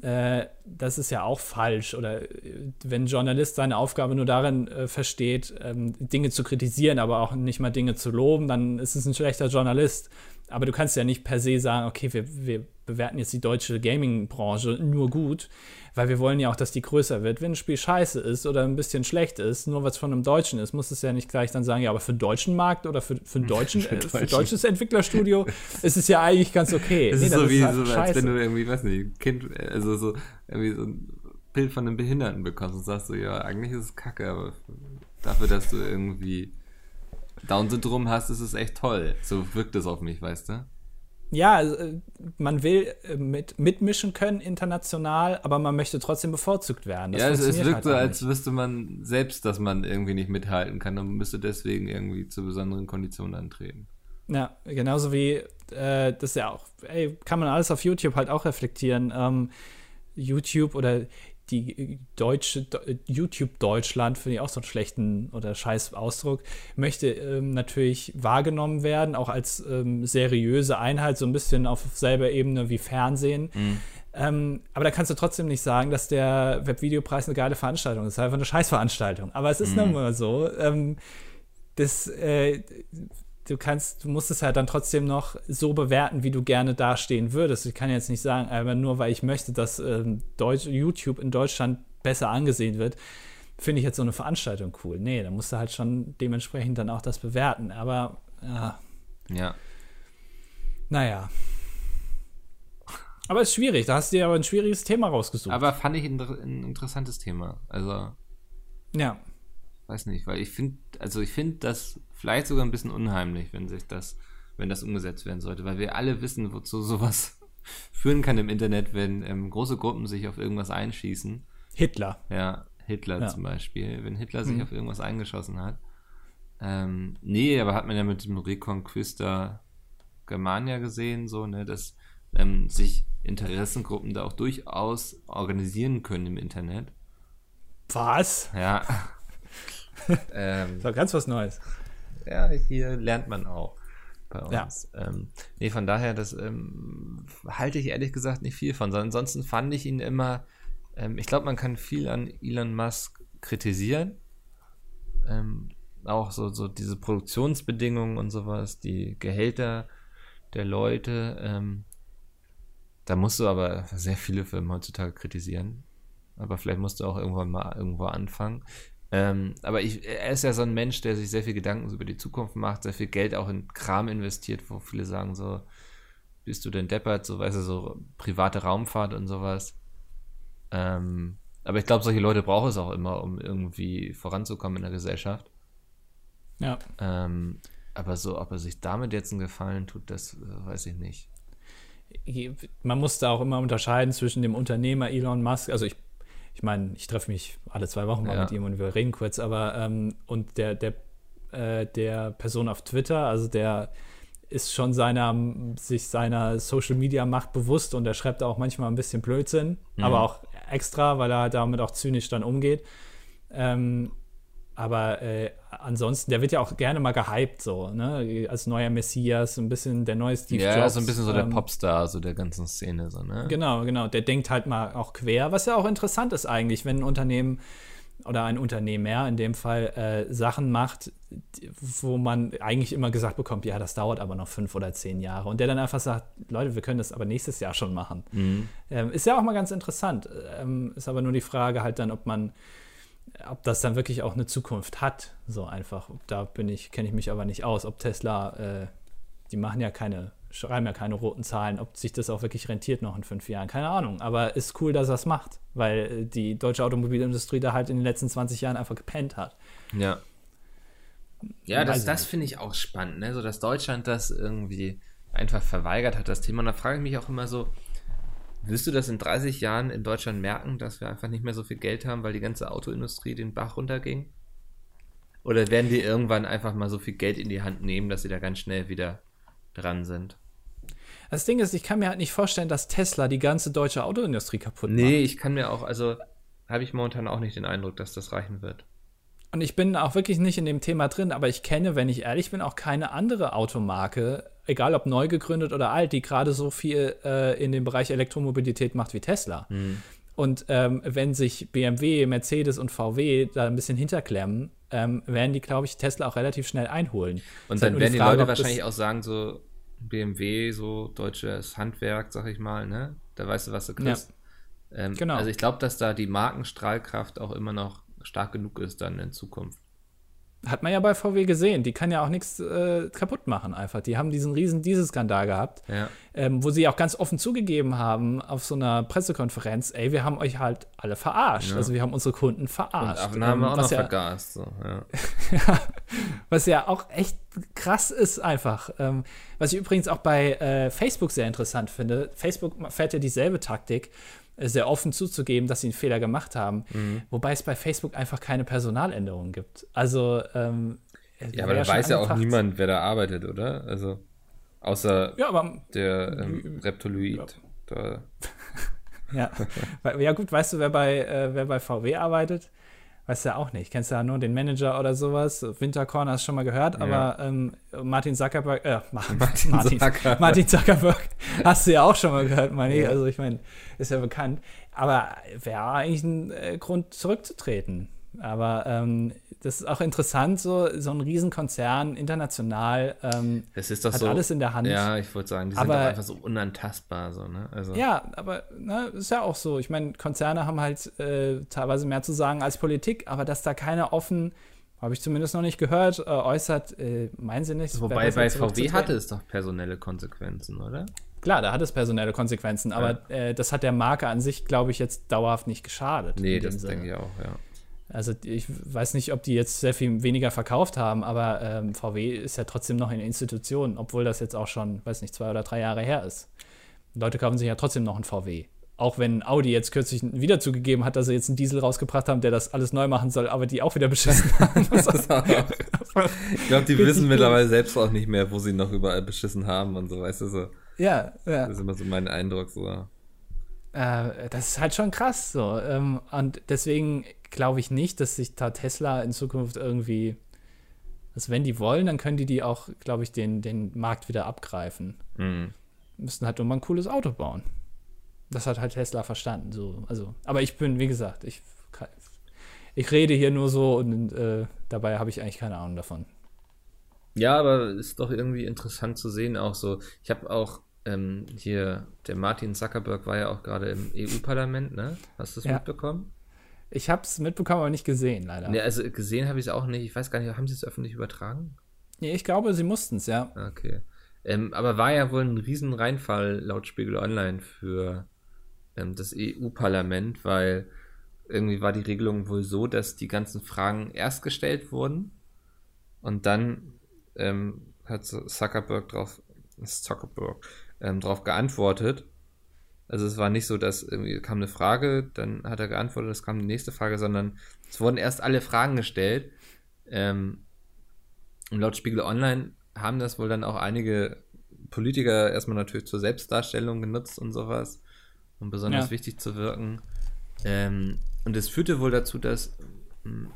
A: äh, das ist ja auch falsch. Oder äh, wenn ein Journalist seine Aufgabe nur darin äh, versteht, ähm, Dinge zu kritisieren, aber auch nicht mal Dinge zu loben, dann ist es ein schlechter Journalist. Aber du kannst ja nicht per se sagen, okay, wir, wir bewerten jetzt die deutsche Gaming-Branche nur gut, weil wir wollen ja auch, dass die größer wird. Wenn ein Spiel scheiße ist oder ein bisschen schlecht ist, nur was von einem Deutschen ist, muss es ja nicht gleich dann sagen, ja, aber für den deutschen Markt oder für, für, einen deutschen, für, äh, für ein deutsches Entwicklerstudio ist es ja eigentlich ganz okay.
B: Es nee, ist so wie, ist halt so, als wenn du irgendwie, weiß nicht, Kind, also so, irgendwie so ein Bild von einem Behinderten bekommst und sagst so, ja, eigentlich ist es kacke, aber dafür, dass du irgendwie Down-Syndrom hast, ist es echt toll. So wirkt es auf mich, weißt du?
A: Ja, äh, man will äh, mit, mitmischen können international, aber man möchte trotzdem bevorzugt werden.
B: Das ja, es, es wirkt halt so, als wüsste man selbst, dass man irgendwie nicht mithalten kann und müsste deswegen irgendwie zu besonderen Konditionen antreten.
A: Ja, genauso wie äh, das ja auch, ey, kann man alles auf YouTube halt auch reflektieren. Ähm, YouTube oder die deutsche YouTube Deutschland, finde ich auch so einen schlechten oder scheiß Ausdruck, möchte ähm, natürlich wahrgenommen werden, auch als ähm, seriöse Einheit, so ein bisschen auf selber Ebene wie Fernsehen. Mhm. Ähm, aber da kannst du trotzdem nicht sagen, dass der Webvideopreis eine geile Veranstaltung ist. Einfach eine Scheißveranstaltung. Aber es ist mhm. nun mal so. Ähm, das, äh, du kannst, du musst es halt dann trotzdem noch so bewerten, wie du gerne dastehen würdest. Ich kann jetzt nicht sagen, aber nur weil ich möchte, dass ähm, Deutsch, YouTube in Deutschland besser angesehen wird, finde ich jetzt so eine Veranstaltung cool. Nee, da musst du halt schon dementsprechend dann auch das bewerten. Aber ja.
B: Ja.
A: Naja. Aber es ist schwierig. Da hast du dir aber ein schwieriges Thema rausgesucht.
B: Aber fand ich ein, ein interessantes Thema. Also.
A: Ja.
B: Weiß nicht, weil ich finde, also ich finde das vielleicht sogar ein bisschen unheimlich, wenn sich das, wenn das umgesetzt werden sollte, weil wir alle wissen, wozu sowas führen kann im Internet, wenn ähm, große Gruppen sich auf irgendwas einschießen.
A: Hitler.
B: Ja, Hitler ja. zum Beispiel. Wenn Hitler sich mhm. auf irgendwas eingeschossen hat. Ähm, nee, aber hat man ja mit dem Reconquista Germania gesehen, so, ne, dass ähm, sich Interessengruppen da auch durchaus organisieren können im Internet.
A: Was?
B: Ja.
A: ähm, so ganz was Neues
B: ja, hier lernt man auch bei uns. Ja. Ähm, nee, von daher, das ähm, halte ich ehrlich gesagt nicht viel von. Sondern ansonsten fand ich ihn immer, ähm, ich glaube, man kann viel an Elon Musk kritisieren. Ähm, auch so, so diese Produktionsbedingungen und sowas, die Gehälter der Leute. Ähm, da musst du aber sehr viele Firmen heutzutage kritisieren. Aber vielleicht musst du auch irgendwann mal irgendwo anfangen. Ähm, aber ich, er ist ja so ein Mensch, der sich sehr viel Gedanken über die Zukunft macht, sehr viel Geld auch in Kram investiert, wo viele sagen so, bist du denn deppert, so weißt du, so private Raumfahrt und sowas. Ähm, aber ich glaube, solche Leute braucht es auch immer, um irgendwie voranzukommen in der Gesellschaft.
A: Ja.
B: Ähm, aber so, ob er sich damit jetzt einen Gefallen tut, das äh, weiß ich nicht.
A: Man muss da auch immer unterscheiden zwischen dem Unternehmer Elon Musk, also ich, ich meine, ich treffe mich alle zwei Wochen mal
B: Ja.
A: mit ihm und wir reden kurz, aber ähm, und der, der, äh, der Person auf Twitter, also der ist schon seiner, sich seiner Social Media Macht bewusst und er schreibt auch manchmal ein bisschen Blödsinn,
B: Mhm.
A: aber auch extra, weil er damit auch zynisch dann umgeht. Ähm, aber äh, ansonsten, der wird ja auch gerne mal gehypt, so, ne? Als neuer Messias, so ein bisschen der neue Steve
B: ja,
A: Jobs.
B: so ein bisschen so der
A: ähm,
B: Popstar, so der ganzen Szene, so, ne?
A: Genau, genau. Der denkt halt mal auch quer, was ja auch interessant ist eigentlich, wenn ein Unternehmen oder ein Unternehmer in dem Fall äh, Sachen macht, wo man eigentlich immer gesagt bekommt, ja, das dauert aber noch fünf oder zehn Jahre. Und der dann einfach sagt, Leute, wir können das aber nächstes Jahr schon machen.
B: Mhm.
A: Ähm, ist ja auch mal ganz interessant. Ähm, ist aber nur die Frage halt dann, ob man, ob das dann wirklich auch eine Zukunft hat. So einfach. Da bin ich, kenne ich mich aber nicht aus, ob Tesla, äh, die machen ja keine, schreiben ja keine roten Zahlen, ob sich das auch wirklich rentiert noch in fünf Jahren. Keine Ahnung. Aber ist cool, dass er es macht, weil äh, die deutsche Automobilindustrie da halt in den letzten 20 Jahren einfach gepennt hat.
B: Ja. Ja,
A: Weiß
B: das, das finde ich auch spannend, ne? So dass Deutschland das irgendwie einfach verweigert hat, das Thema. Und da frage ich mich auch immer so, wirst du das in 30 Jahren in Deutschland merken, dass wir einfach nicht mehr so viel Geld haben, weil die ganze Autoindustrie den Bach runterging? Oder werden die irgendwann einfach mal so viel Geld in die Hand nehmen, dass sie da ganz schnell wieder dran sind?
A: Das Ding ist, ich kann mir halt nicht vorstellen, dass Tesla die ganze deutsche Autoindustrie kaputt macht.
B: Nee, ich kann mir auch, also habe ich momentan auch nicht den Eindruck, dass das reichen wird.
A: Und ich bin auch wirklich nicht in dem Thema drin, aber ich kenne, wenn ich ehrlich bin, auch keine andere Automarke, egal ob neu gegründet oder alt, die gerade so viel äh, in dem Bereich Elektromobilität macht wie Tesla. Und ähm, wenn sich BMW, Mercedes und VW da ein bisschen hinterklemmen, ähm, werden die, glaube ich, Tesla auch relativ schnell einholen.
B: Und
A: halt
B: dann werden die
A: Frage,
B: Leute
A: ob das-
B: wahrscheinlich auch sagen, so BMW, so deutsches Handwerk, sag ich mal, ne? Da weißt du, was du kriegst. Ähm,
A: Genau.
B: Also ich glaube, dass da die Markenstrahlkraft auch immer noch stark genug ist dann in Zukunft.
A: Hat man ja bei VW gesehen. Die kann ja auch nichts äh, kaputt machen einfach. Die haben diesen riesen Dieselskandal gehabt,
B: Ja.
A: ähm, wo sie auch ganz offen zugegeben haben auf so einer Pressekonferenz, ey, wir haben euch halt alle verarscht.
B: Ja.
A: Also wir haben unsere Kunden
B: Und
A: verarscht.
B: Abnahmen haben wir
A: Ähm,
B: auch noch
A: ja,
B: vergast. So, ja.
A: was ja auch echt krass ist einfach. Ähm, was ich übrigens auch bei äh, Facebook sehr interessant finde. Facebook fährt ja dieselbe Taktik, sehr offen zuzugeben, dass sie einen Fehler gemacht haben.
B: Mhm.
A: Wobei es bei Facebook einfach keine Personaländerungen gibt. Also ähm,
B: ja, aber da weiß ja auch niemand, wer da arbeitet, oder? Also außer
A: Ja, aber
B: der ähm, Reptiloid.
A: Ja. Weil- ja, gut, weißt du, wer bei, äh, wer bei VW arbeitet? Weißt du ja auch nicht. Kennst du ja nur den Manager oder sowas. Winterkorn hast du schon mal gehört, aber ähm, Martin Zuckerberg, äh, Ma-
B: Martin
A: Martin,
B: Zuckerberg.
A: Martin Zuckerberg hast du ja auch schon mal gehört, meine ich. Also ich meine, ist ja bekannt. Aber wäre eigentlich ein äh, Grund zurückzutreten. Aber ähm, das ist auch interessant, so, so ein Riesenkonzern, international, ähm,
B: Das ist doch
A: hat
B: so.
A: alles in der Hand.
B: Ja, ich wollte sagen, die sind
A: Aber-
B: doch einfach so unantastbar, so, ne? Also,
A: Ja, aber ne, ist ja auch so. Ich meine, Konzerne haben halt äh, teilweise mehr zu sagen als Politik, aber dass da keiner offen, habe ich zumindest noch nicht gehört, äh, äußert, äh, meinen sie nicht.
B: Wobei bei VW hatte es doch personelle Konsequenzen, oder?
A: Klar, da hat es personelle Konsequenzen, aber äh, das hat der Marke an sich, glaube ich, jetzt dauerhaft nicht geschadet.
B: Nee, das
A: Sinne.
B: denke ich auch, ja.
A: Also ich weiß nicht, ob die jetzt sehr viel weniger verkauft haben, aber ähm, VW ist ja trotzdem noch eine Institution, obwohl das jetzt auch schon, weiß nicht, zwei oder drei Jahre her ist. Leute kaufen sich ja trotzdem noch einen VW. Auch wenn Audi jetzt kürzlich wieder zugegeben hat, dass sie jetzt einen Diesel rausgebracht haben, der das alles neu machen soll, aber die auch wieder beschissen haben.
B: Ich glaube, die wissen mittlerweile selbst auch nicht mehr, wo sie noch überall beschissen haben und so, weißt du, so.
A: ja, ja.
B: Das ist immer so mein Eindruck, so.
A: Äh, das ist halt schon krass so. Ähm, und deswegen glaube ich nicht, dass sich da Tesla in Zukunft irgendwie, also wenn die wollen, dann können die die auch, glaube ich, den, den Markt wieder abgreifen.
B: Mhm.
A: Müssen halt nur mal ein cooles Auto bauen. Das hat halt Tesla verstanden. So. Also, aber ich bin, wie gesagt, ich, ich rede hier nur so und äh, dabei habe ich eigentlich keine Ahnung davon.
B: Ja, aber ist doch irgendwie interessant zu sehen, auch so. Ich habe auch ähm, hier, der Martin Zuckerberg war ja auch gerade im EU-Parlament, ne? Hast du es
A: Ja.
B: mitbekommen?
A: Ich habe es mitbekommen, aber nicht gesehen, leider.
B: Nee, also gesehen habe ich es auch nicht. Ich weiß gar nicht, haben sie es öffentlich übertragen?
A: Nee, ich glaube, sie mussten es, ja.
B: Okay. Ähm, aber war ja wohl ein riesen Reinfall laut Spiegel Online für ähm, das EU-Parlament, weil irgendwie war die Regelung wohl so, dass die ganzen Fragen erst gestellt wurden und dann ähm, hat Zuckerberg drauf, Zuckerberg, ähm, drauf geantwortet. Also es war nicht so, dass irgendwie kam eine Frage, dann hat er geantwortet, es kam die nächste Frage, sondern es wurden erst alle Fragen gestellt. Ähm, und laut Spiegel Online haben das wohl dann auch einige Politiker erstmal natürlich zur Selbstdarstellung genutzt und sowas, um besonders ja. wichtig zu wirken. Ähm, und es führte wohl dazu, dass hm,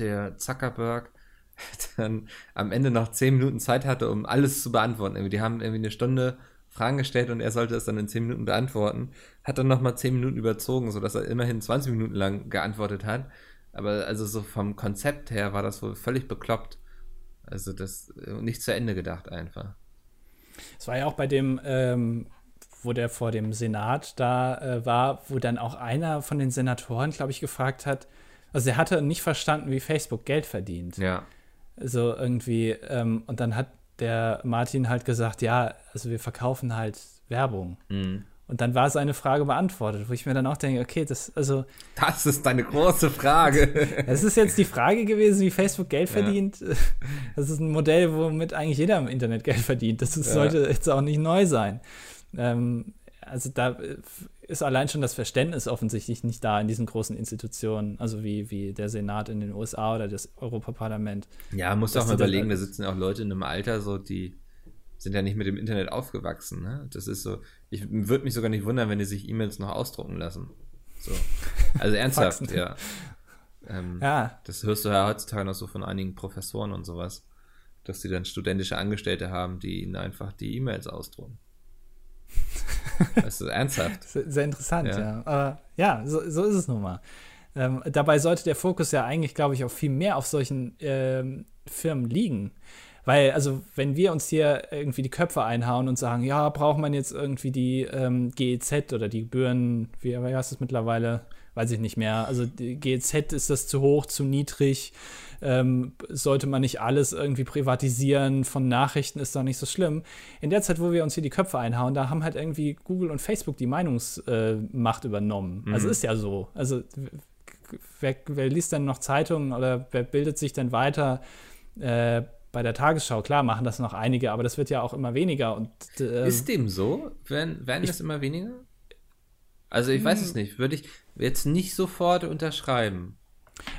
B: der Zuckerberg dann am Ende noch zehn Minuten Zeit hatte, um alles zu beantworten. Die haben irgendwie eine Stunde Fragen gestellt und er sollte es dann in zehn Minuten beantworten. Hat dann nochmal zehn Minuten überzogen, sodass er immerhin 20 Minuten lang geantwortet hat. Aber also so vom Konzept her war das wohl völlig bekloppt. Also das äh, nicht zu Ende gedacht einfach.
A: Es war ja auch bei dem, ähm, wo der vor dem Senat da äh, war, wo dann auch einer von den Senatoren, glaube ich, gefragt hat, also er hatte nicht verstanden, wie Facebook Geld verdient.
B: Ja.
A: So irgendwie, ähm, und dann hat der Martin halt gesagt, ja, also wir verkaufen halt Werbung. Mhm. Und dann war seine Frage beantwortet, wo ich mir dann auch denke, okay, das, also.
B: Das ist deine große Frage.
A: Es ist jetzt die Frage gewesen, wie Facebook Geld ja. verdient. Das ist ein Modell, womit eigentlich jeder im Internet Geld verdient. Das ist, ja. sollte jetzt auch nicht neu sein. Ähm, also da ist allein schon das Verständnis offensichtlich nicht da in diesen großen Institutionen, also wie, wie der Senat in den USA oder das Europaparlament.
B: Ja, muss auch mal überlegen, da sitzen auch Leute in einem Alter, so die sind ja nicht mit dem Internet aufgewachsen. Ne? Das ist so, ich würde mich sogar nicht wundern, wenn die sich E-Mails noch ausdrucken lassen. So. Also ernsthaft, ja. Ähm, ja. Das hörst du ja heutzutage noch so von einigen Professoren und sowas, dass die dann studentische Angestellte haben, die ihnen einfach die E-Mails ausdrucken. Das ist ernsthaft.
A: Sehr interessant, ja. ja. Aber ja, so, so ist es nun mal. Ähm, dabei sollte der Fokus ja eigentlich, glaube ich, auch viel mehr auf solchen ähm, Firmen liegen. Weil, also, wenn wir uns hier irgendwie die Köpfe einhauen und sagen, ja, braucht man jetzt irgendwie die ähm, GEZ oder die Gebühren, wie, wie heißt es mittlerweile? Weiß ich nicht mehr. Also, GEZ ist das zu hoch, zu niedrig. Ähm, sollte man nicht alles irgendwie privatisieren von Nachrichten, ist doch nicht so schlimm. In der Zeit, wo wir uns hier die Köpfe einhauen, da haben halt irgendwie Google und Facebook die Meinungsmacht äh, übernommen. Also, mhm. Also ist ja so. Also wer, wer, liest denn noch Zeitungen oder wer bildet sich denn weiter äh, bei der Tagesschau, klar, machen das noch einige, aber das wird ja auch immer weniger. Und,
B: äh, ist dem so? Werden, werden ich, das immer weniger? Also ich weiß es hm. nicht. Würde ich jetzt nicht sofort unterschreiben.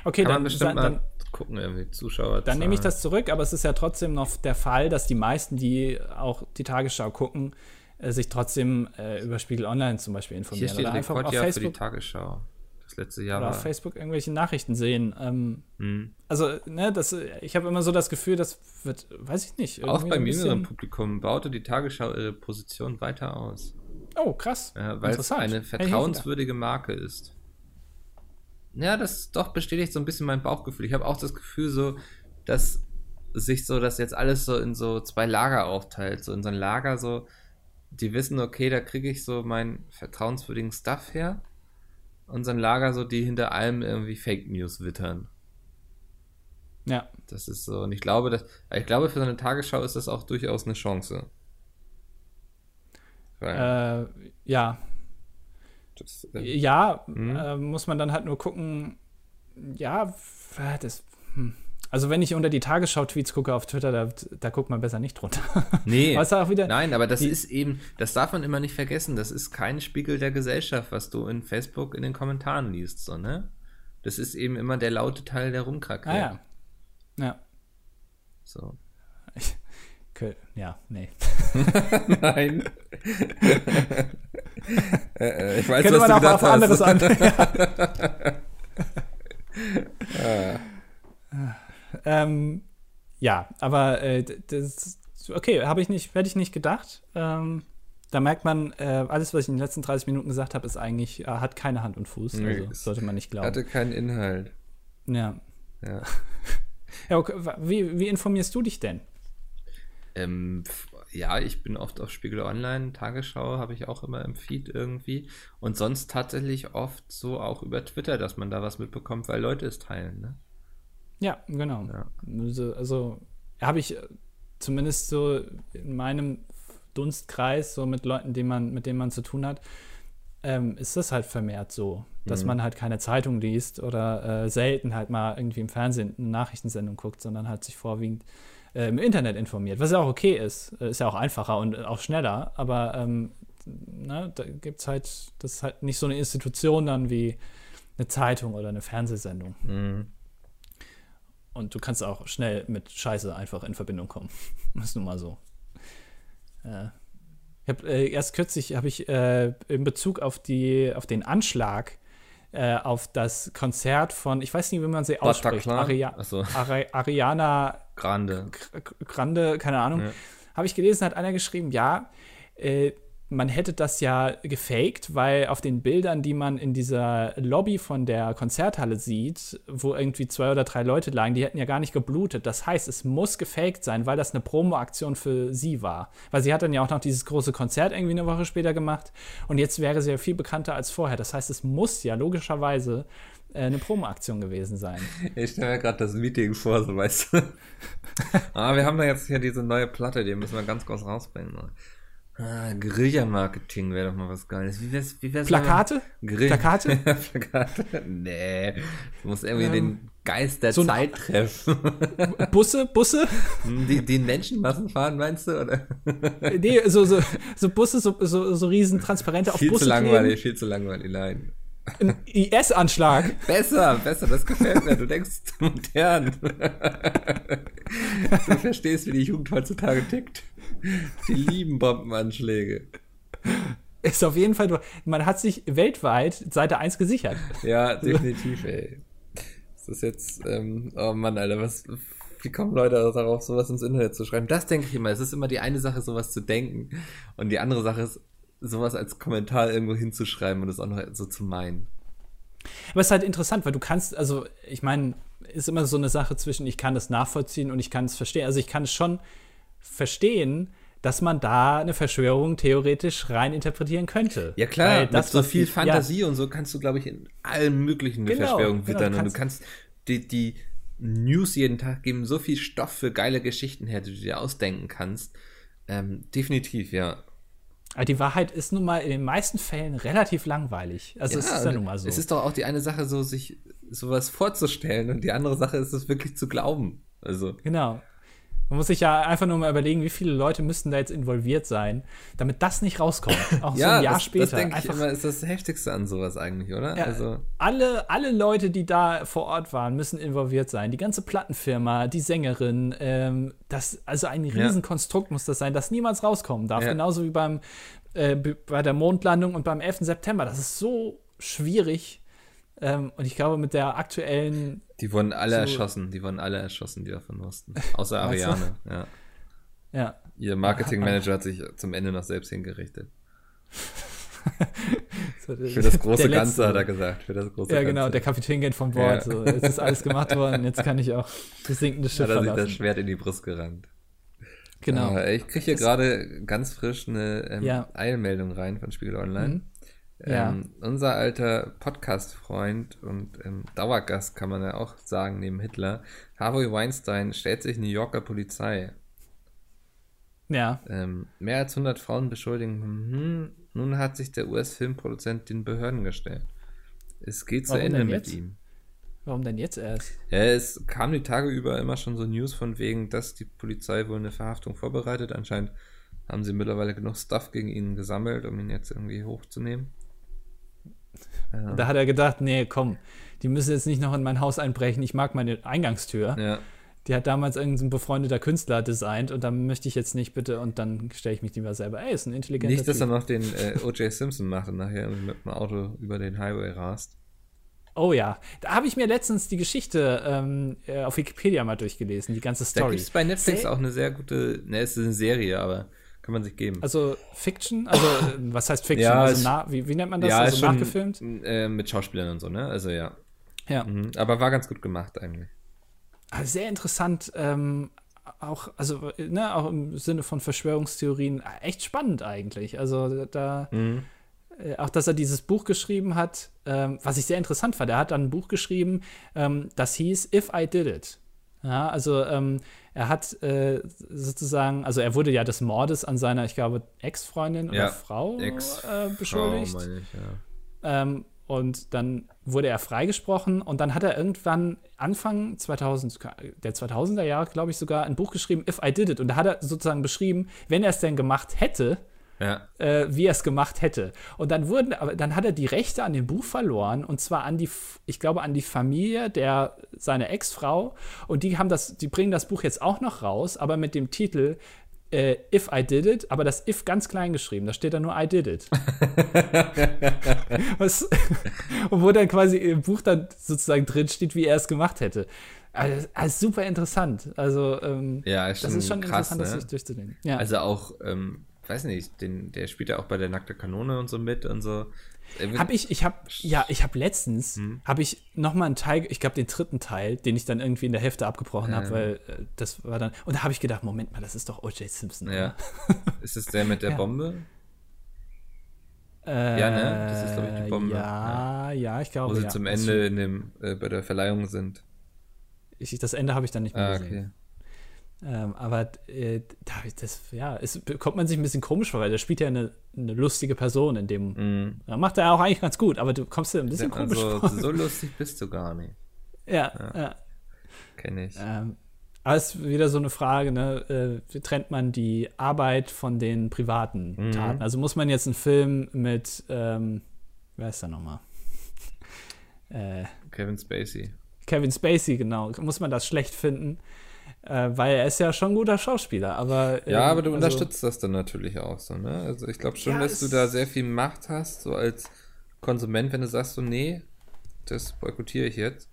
A: Okay, Kann
B: dann, bestimmt dann, mal gucken, irgendwie Zuschauer.
A: Dann nehme ich das zurück, aber es ist ja trotzdem noch der Fall, dass die meisten, die auch die Tagesschau gucken, äh, sich trotzdem äh, über Spiegel Online zum Beispiel informieren.
B: Hier steht oder einfach auf Facebook für die Tagesschau das letzte Jahr
A: oder auf Facebook irgendwelche Nachrichten sehen. Ähm, hm. Also, ne, das, ich habe immer so das Gefühl, das wird, weiß ich nicht.
B: Auch beim jüngeren Publikum baute die Tagesschau ihre Position weiter aus.
A: Oh, krass.
B: Ja, weil es eine vertrauenswürdige Marke ist. Ja, das doch bestätigt so ein bisschen mein Bauchgefühl. Ich habe auch das Gefühl, so, dass sich so das jetzt alles so in so zwei Lager aufteilt. So in so ein Lager, so, die wissen, okay, da kriege ich so meinen vertrauenswürdigen Stuff her unseren Lager so, die hinter allem irgendwie Fake News wittern.
A: Ja.
B: Das ist so, und ich glaube, dass, ich glaube, für so eine Tagesschau ist das auch durchaus eine Chance.
A: Äh, ja. Das, äh, ja, hm? äh, muss man dann halt nur gucken, ja, das, hm. Also wenn ich unter die Tagesschau-Tweets gucke auf Twitter, da, da guckt man besser nicht drunter.
B: Nee, auch wieder, nein, aber das ist eben, das darf man immer nicht vergessen, das ist kein Spiegel der Gesellschaft, was du in Facebook in den Kommentaren liest, so, ne? Das ist eben immer der laute Teil, der rumkrackelt.
A: Ah, ja. Ja.
B: So.
A: Ich, ja, nee.
B: nein. Äh, äh, ich weiß,
A: Könnte
B: was
A: man
B: du
A: auch auf
B: hast.
A: anderes an. ja. ah. Ähm, ja, aber äh, das okay, habe ich nicht, hätte ich nicht gedacht. Ähm, da merkt man, äh, alles, was ich in den letzten 30 Minuten gesagt habe, ist eigentlich, äh, hat keine Hand und Fuß. Nee, also sollte man nicht glauben.
B: Hatte keinen Inhalt.
A: Ja.
B: Ja.
A: ja okay. wie, wie informierst du dich denn?
B: Ähm, ja, ich bin oft auf Spiegel Online, Tagesschau habe ich auch immer im Feed irgendwie. Und sonst tatsächlich oft so auch über Twitter, dass man da was mitbekommt, weil Leute es teilen, ne?
A: Ja, genau. Ja. Also, also habe ich zumindest so in meinem Dunstkreis, so mit Leuten, die man, mit denen man zu tun hat, ähm, ist das halt vermehrt so, dass mhm. man halt keine Zeitung liest oder äh, selten halt mal irgendwie im Fernsehen eine Nachrichtensendung guckt, sondern halt sich vorwiegend äh, im Internet informiert, was ja auch okay ist. Äh, ist ja auch einfacher und auch schneller, aber ähm, ne, da gibt es halt, das ist halt nicht so eine Institution dann wie eine Zeitung oder eine Fernsehsendung. Mhm. Und du kannst auch schnell mit Scheiße einfach in Verbindung kommen. ist nun mal so. Äh, ich habe äh, erst kürzlich habe ich äh, in Bezug auf die auf den Anschlag äh, auf das Konzert von ich weiß nicht wie man sie ausspricht Aria so. Ari Ariana
B: Grande
A: Grande keine Ahnung ja. habe ich gelesen hat einer geschrieben ja äh, man hätte das ja gefaked, weil auf den Bildern, die man in dieser Lobby von der Konzerthalle sieht, wo irgendwie zwei oder drei Leute lagen, die hätten ja gar nicht geblutet. Das heißt, es muss gefaked sein, weil das eine Promo-Aktion für sie war. Weil sie hat dann ja auch noch dieses große Konzert irgendwie eine Woche später gemacht und jetzt wäre sie ja viel bekannter als vorher. Das heißt, es muss ja logischerweise äh, eine Promo-Aktion gewesen sein.
B: Ich stelle mir gerade das Meeting vor, so weißt du. ah, wir haben da jetzt hier diese neue Platte, die müssen wir ganz kurz rausbringen. Ah, Guerilla-Marketing wäre doch mal was Geiles. Wie wär's, wie wär's
A: Plakate?
B: Grill
A: Plakate?
B: Plakate? Nee. Du musst irgendwie ähm, den Geist der so Zeit treffen.
A: Busse? Busse?
B: Hm, die, die Menschenmassen fahren, meinst du? Oder?
A: Nee, so, so, so Busse, so, so, so riesen Transparente auf
B: viel
A: Busse.
B: Viel zu langweilig, kleben. viel zu langweilig, nein.
A: Ein IS-Anschlag.
B: Besser, besser, das gefällt mir. Du denkst modern. Du verstehst, wie die Jugend heutzutage tickt. Die lieben Bombenanschläge.
A: Ist auf jeden Fall, man hat sich weltweit Seite 1 gesichert.
B: Ja, definitiv, ey. Das ist jetzt, ähm, oh Mann, Alter, was, wie kommen Leute darauf, sowas ins Internet zu schreiben? Das denke ich immer. Es ist immer die eine Sache, sowas zu denken. Und die andere Sache ist, sowas als Kommentar irgendwo hinzuschreiben und es auch noch so zu meinen.
A: Aber es ist halt interessant, weil du kannst, also ich meine, ist immer so eine Sache zwischen, ich kann das nachvollziehen und ich kann es verstehen. Also ich kann es schon verstehen, dass man da eine Verschwörung theoretisch rein interpretieren könnte.
B: Ja klar, Weil das, mit so viel ich, Fantasie ja. und so kannst du, glaube ich, in allen möglichen genau, Verschwörungen genau, wittern. Genau, und du kannst die, die News jeden Tag geben so viel Stoff für geile Geschichten her, die du dir ausdenken kannst. Ähm, definitiv, ja.
A: Aber die Wahrheit ist nun mal in den meisten Fällen relativ langweilig. Also ja, es ist ja nun mal so.
B: Es ist doch auch die eine Sache, so sich sowas vorzustellen und die andere Sache ist es wirklich zu glauben. Also.
A: Genau. Man muss sich ja einfach nur mal überlegen, wie viele Leute müssten da jetzt involviert sein, damit das nicht rauskommt. Auch
B: ja,
A: so ein Jahr
B: das,
A: später.
B: Das denke ich immer, ist das Heftigste an sowas eigentlich, oder?
A: Ja, also. alle, alle Leute, die da vor Ort waren, müssen involviert sein. Die ganze Plattenfirma, die Sängerin, ähm, das, also ein Riesenkonstrukt ja. muss das sein, das niemals rauskommen darf. Ja. Genauso wie beim, äh, bei der Mondlandung und beim 11. September. Das ist so schwierig. Ähm, und ich glaube, mit der aktuellen
B: die wurden alle so erschossen, die wurden alle erschossen, die davon wussten. Außer Ariane, ja.
A: Ja.
B: Ihr Marketingmanager hat sich zum Ende noch selbst hingerichtet. Für das große Ganze hat er gesagt. Für das große
A: ja, genau, Ganze. der Kapitän geht vom Bord. Ja. So, jetzt ist alles gemacht worden, jetzt kann ich auch das sinkende Schiff
B: hat er
A: verlassen.
B: sich das Schwert in die Brust gerannt.
A: Genau.
B: Äh, ich kriege hier gerade ganz frisch eine ähm, ja. Eilmeldung rein von Spiegel Online. Mhm. Ja. Ähm, unser alter Podcast-Freund und ähm, Dauergast, kann man ja auch sagen, neben Hitler, Harvey Weinstein, stellt sich New Yorker Polizei.
A: Ja.
B: Ähm, mehr als 100 Frauen beschuldigen. Hm, nun hat sich der US-Filmproduzent den Behörden gestellt. Es geht zu Ende mit ihm.
A: Warum denn jetzt erst?
B: Ja, es kam die Tage über immer schon so News von wegen, dass die Polizei wohl eine Verhaftung vorbereitet. Anscheinend haben sie mittlerweile genug Stuff gegen ihn gesammelt, um ihn jetzt irgendwie hochzunehmen.
A: Ja. Da hat er gedacht, nee, komm, die müssen jetzt nicht noch in mein Haus einbrechen, ich mag meine Eingangstür.
B: Ja.
A: Die hat damals irgendein befreundeter Künstler designt und dann möchte ich jetzt nicht bitte und dann stelle ich mich lieber selber. Ey, ist ein intelligenter
B: Nicht, dass er noch den äh, O.J. Simpson macht und nachher mit dem Auto über den Highway rast.
A: Oh ja, da habe ich mir letztens die Geschichte ähm, äh, auf Wikipedia mal durchgelesen, die ganze Story. Da
B: gibt es bei Netflix Se auch eine sehr gute, ne, es ist eine Serie, aber kann man sich geben.
A: Also Fiction? Also, äh, was heißt Fiction? Ja, also, nah, wie, wie, nennt man das?
B: Ja,
A: also
B: schon, nachgefilmt? Äh, mit Schauspielern und so, ne? Also, ja.
A: Ja.
B: Mhm. Aber war ganz gut gemacht eigentlich.
A: Also sehr interessant. Ähm, auch, also, ne, auch im Sinne von Verschwörungstheorien echt spannend eigentlich. Also da, mhm. äh, auch dass er dieses Buch geschrieben hat, ähm, was ich sehr interessant fand. Er hat dann ein Buch geschrieben, ähm, das hieß If I Did It. Ja, also ähm, er hat äh, sozusagen, also er wurde ja des Mordes an seiner, ich glaube, Ex-Freundin ja, oder Frau Ex äh, beschuldigt. Frau, ich, ja. ähm, und dann wurde er freigesprochen und dann hat er irgendwann Anfang 2000, der 2000er Jahre, glaube ich sogar, ein Buch geschrieben, If I Did It. Und da hat er sozusagen beschrieben, wenn er es denn gemacht hätte, ja. äh, wie er es gemacht hätte. Und dann wurden, aber dann hat er die Rechte an dem Buch verloren und zwar an die, ich glaube, an die Familie der seiner Ex-Frau. Und die haben das, die bringen das Buch jetzt auch noch raus, aber mit dem Titel äh, If I Did It, aber das If ganz klein geschrieben. Da steht da nur I Did It. Was, und wo dann quasi im Buch dann sozusagen drin steht, wie er es gemacht hätte. Also, also super interessant. Also, ähm,
B: ja, ist das ist schon krass, interessant,
A: ne? das sich durchzunehmen. Ja.
B: Also auch, ähm, weiß nicht, den, der spielt ja auch bei der Nackte Kanone und so mit und so.
A: Habe ich, ich habe, ja, ich habe letztens, hm. habe ich noch mal einen Teil, ich glaube den dritten Teil, den ich dann irgendwie in der Hälfte abgebrochen habe, weil äh, das war dann, und da habe ich gedacht, Moment mal, das ist doch O.J. Simpson.
B: Ja. ist es der mit der ja. Bombe?
A: Äh, ja, ne? Das ist, glaube ich, die Bombe. Ja, ja, ja ich glaube,
B: Wo sie
A: ja.
B: zum Ende in dem, äh, bei der Verleihung sind.
A: Ich, das Ende habe ich dann nicht mehr ah, gesehen. Okay. Ähm, aber äh, das, ja, es kommt man sich ein bisschen komisch vor, weil der spielt ja eine, eine lustige Person in dem. Mm. Ja, macht er auch eigentlich ganz gut, aber du kommst dir ein bisschen ja, komisch
B: also,
A: vor.
B: So lustig bist du gar nicht.
A: Ja, ja. ja.
B: Kenne ich.
A: Ähm, aber es ist wieder so eine Frage, ne? Äh, trennt man die Arbeit von den privaten mm. Taten? Also muss man jetzt einen Film mit, ähm, wer ist da nochmal?
B: Äh, Kevin Spacey.
A: Kevin Spacey, genau. Muss man das schlecht finden? Äh, weil er ist ja schon ein guter Schauspieler, aber.
B: Ähm, ja, aber du also, unterstützt das dann natürlich auch so, ne? Also ich glaube schon, ja, dass du da sehr viel Macht hast, so als Konsument, wenn du sagst so, nee, das boykottiere ich jetzt.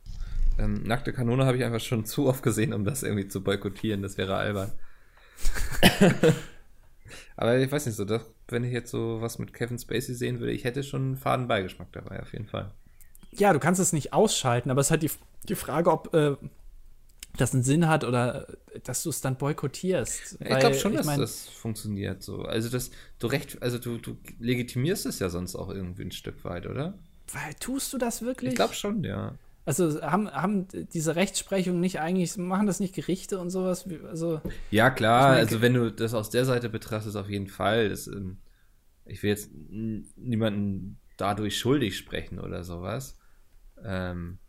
B: Ähm, nackte Kanone habe ich einfach schon zu oft gesehen, um das irgendwie zu boykottieren. Das wäre albern. aber ich weiß nicht so, dass, wenn ich jetzt so was mit Kevin Spacey sehen würde, ich hätte schon einen faden Beigeschmack dabei, auf jeden Fall.
A: Ja, du kannst es nicht ausschalten, aber es ist halt die, die Frage, ob äh, das einen Sinn hat oder dass du es dann boykottierst.
B: ich glaube schon, dass mein, das funktioniert so. Also das, du recht, also du, du legitimierst es ja sonst auch irgendwie ein Stück weit, oder?
A: Weil tust du das wirklich?
B: Ich glaube schon, ja.
A: Also haben, haben diese Rechtsprechung nicht eigentlich, machen das nicht Gerichte und sowas? Also,
B: ja, klar, meine, also wenn du das aus der Seite betrachtest, auf jeden Fall. Das, ähm, ich will jetzt niemanden dadurch schuldig sprechen oder sowas. Ähm,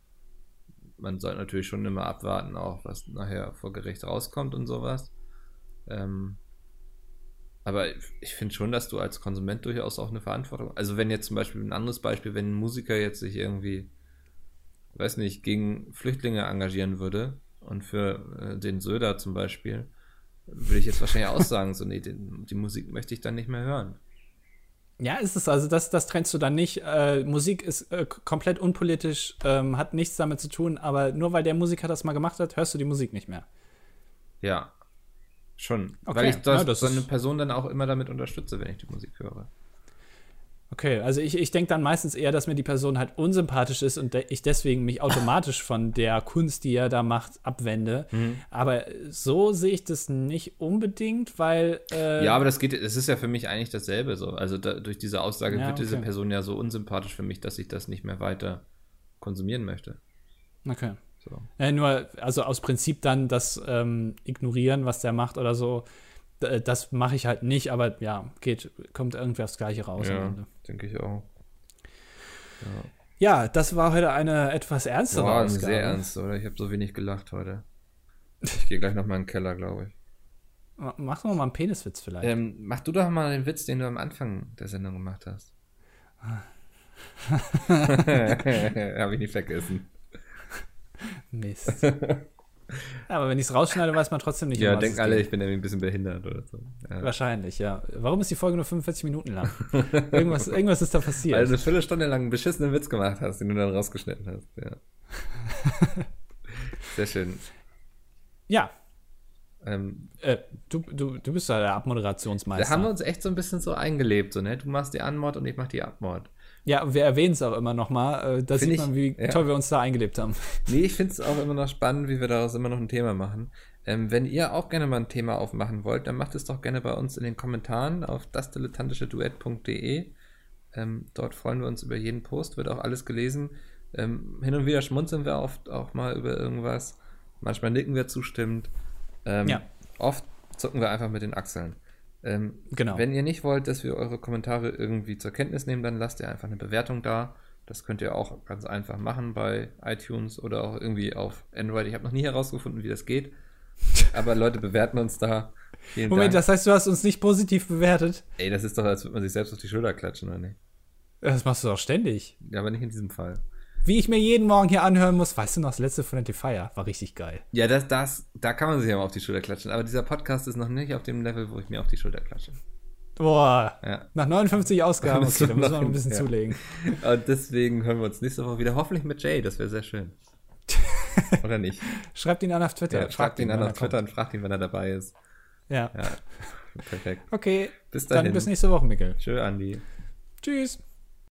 B: man sollte natürlich schon immer abwarten, auch was nachher vor Gericht rauskommt und sowas. Ähm, aber ich finde schon, dass du als Konsument durchaus auch eine Verantwortung. Also wenn jetzt zum Beispiel ein anderes Beispiel, wenn ein Musiker jetzt sich irgendwie, weiß nicht, gegen Flüchtlinge engagieren würde und für äh, den Söder zum Beispiel, würde ich jetzt wahrscheinlich auch sagen, so nee, den, die Musik möchte ich dann nicht mehr hören.
A: Ja, ist es also, das, das trennst du dann nicht. Äh, Musik ist äh, komplett unpolitisch, ähm, hat nichts damit zu tun, aber nur weil der Musiker das mal gemacht hat, hörst du die Musik nicht mehr.
B: Ja, schon. Okay. Weil ich das, ja, das so eine Person dann auch immer damit unterstütze, wenn ich die Musik höre.
A: Okay, also ich, ich denke dann meistens eher, dass mir die Person halt unsympathisch ist und ich deswegen mich automatisch von der Kunst, die er da macht, abwende. Mhm. Aber so sehe ich das nicht unbedingt, weil. Äh
B: ja, aber das geht, es ist ja für mich eigentlich dasselbe so. Also da, durch diese Aussage ja, wird diese Person ja so unsympathisch für mich, dass ich das nicht mehr weiter konsumieren möchte.
A: Okay. So. Äh, nur, also aus Prinzip dann das ähm, Ignorieren, was der macht oder so, das mache ich halt nicht, aber ja, geht, kommt irgendwie aufs Gleiche raus.
B: Ja, denke ich auch.
A: Ja. ja. das war heute eine etwas ernstere Boah, Ausgabe.
B: sehr ernst, oder? Ich habe so wenig gelacht heute. Ich gehe gleich noch mal in den Keller, glaube ich.
A: Mach doch mal einen Peniswitz vielleicht.
B: Ähm, mach du doch mal den Witz, den du am Anfang der Sendung gemacht hast. habe ich nicht vergessen.
A: Mist. aber wenn ich es rausschneide, weiß man trotzdem nicht.
B: Ja, denken alle, ich bin irgendwie ein bisschen behindert oder so.
A: Ja. Wahrscheinlich, ja. Warum ist die Folge nur 45 Minuten lang? irgendwas, irgendwas ist da passiert.
B: Weil du eine Viertelstunde lang einen beschissenen Witz gemacht hast, den du dann rausgeschnitten hast. Ja. Sehr schön.
A: Ja. Ähm, äh, du, du, du bist ja der Abmoderationsmeister.
B: Da haben wir uns echt so ein bisschen so eingelebt, so, ne? Du machst die Anmod und ich mach die Abmord.
A: Ja, wir erwähnen es auch immer noch mal. Äh, da
B: Find
A: sieht man, wie
B: ich- ja.
A: toll wir uns da eingelebt haben.
B: Nee, ich finde es auch immer noch spannend, wie wir daraus immer noch ein Thema machen. Ähm, wenn ihr auch gerne mal ein Thema aufmachen wollt, dann macht es doch gerne bei uns in den Kommentaren auf dasdilettantischeduett.de. Ähm, dort freuen wir uns über jeden Post, wird auch alles gelesen. Ähm, hin und wieder schmunzeln wir oft auch mal über irgendwas. Manchmal nicken wir zustimmend. Ähm,
A: Ja.
B: Oft zucken wir einfach mit den Achseln. Ähm,
A: Genau.
B: Wenn ihr nicht wollt, dass wir eure Kommentare irgendwie zur Kenntnis nehmen, dann lasst ihr einfach eine Bewertung da. Das könnt ihr auch ganz einfach machen bei iTunes oder auch irgendwie auf Android. Ich habe noch nie herausgefunden, wie das geht. Aber Leute bewerten uns da. Vielen
A: Moment,
B: Dank.
A: das heißt, du hast uns nicht positiv bewertet?
B: Ey, das ist doch, als würde man sich selbst auf die Schulter klatschen, oder nicht?
A: Das machst du doch ständig.
B: Ja, aber nicht in diesem Fall.
A: Wie ich mir jeden Morgen hier anhören muss, weißt du noch, das letzte von der Fire war richtig geil.
B: Ja, das, das, da kann man sich ja mal auf die Schulter klatschen. Aber dieser Podcast ist noch nicht auf dem Level, wo ich mir auf die Schulter klatsche.
A: Boah,
B: Ja.
A: nach 59 Ausgaben, okay, da müssen wir noch ein bisschen
B: Ja.
A: zulegen.
B: Und deswegen hören wir uns nächste Woche wieder. Hoffentlich mit Jay, das wäre sehr schön. Oder nicht?
A: Schreibt ihn an auf Twitter.
B: Ja, fragt ihn an
A: wann
B: auf
A: er
B: Twitter und fragt ihn, wenn er dabei ist.
A: kommt. Ja.
B: Ja, perfekt.
A: Okay,
B: Bis
A: dann
B: dahin.
A: bis nächste Woche, Mikkel.
B: Tschö, Andi.
A: Tschüss.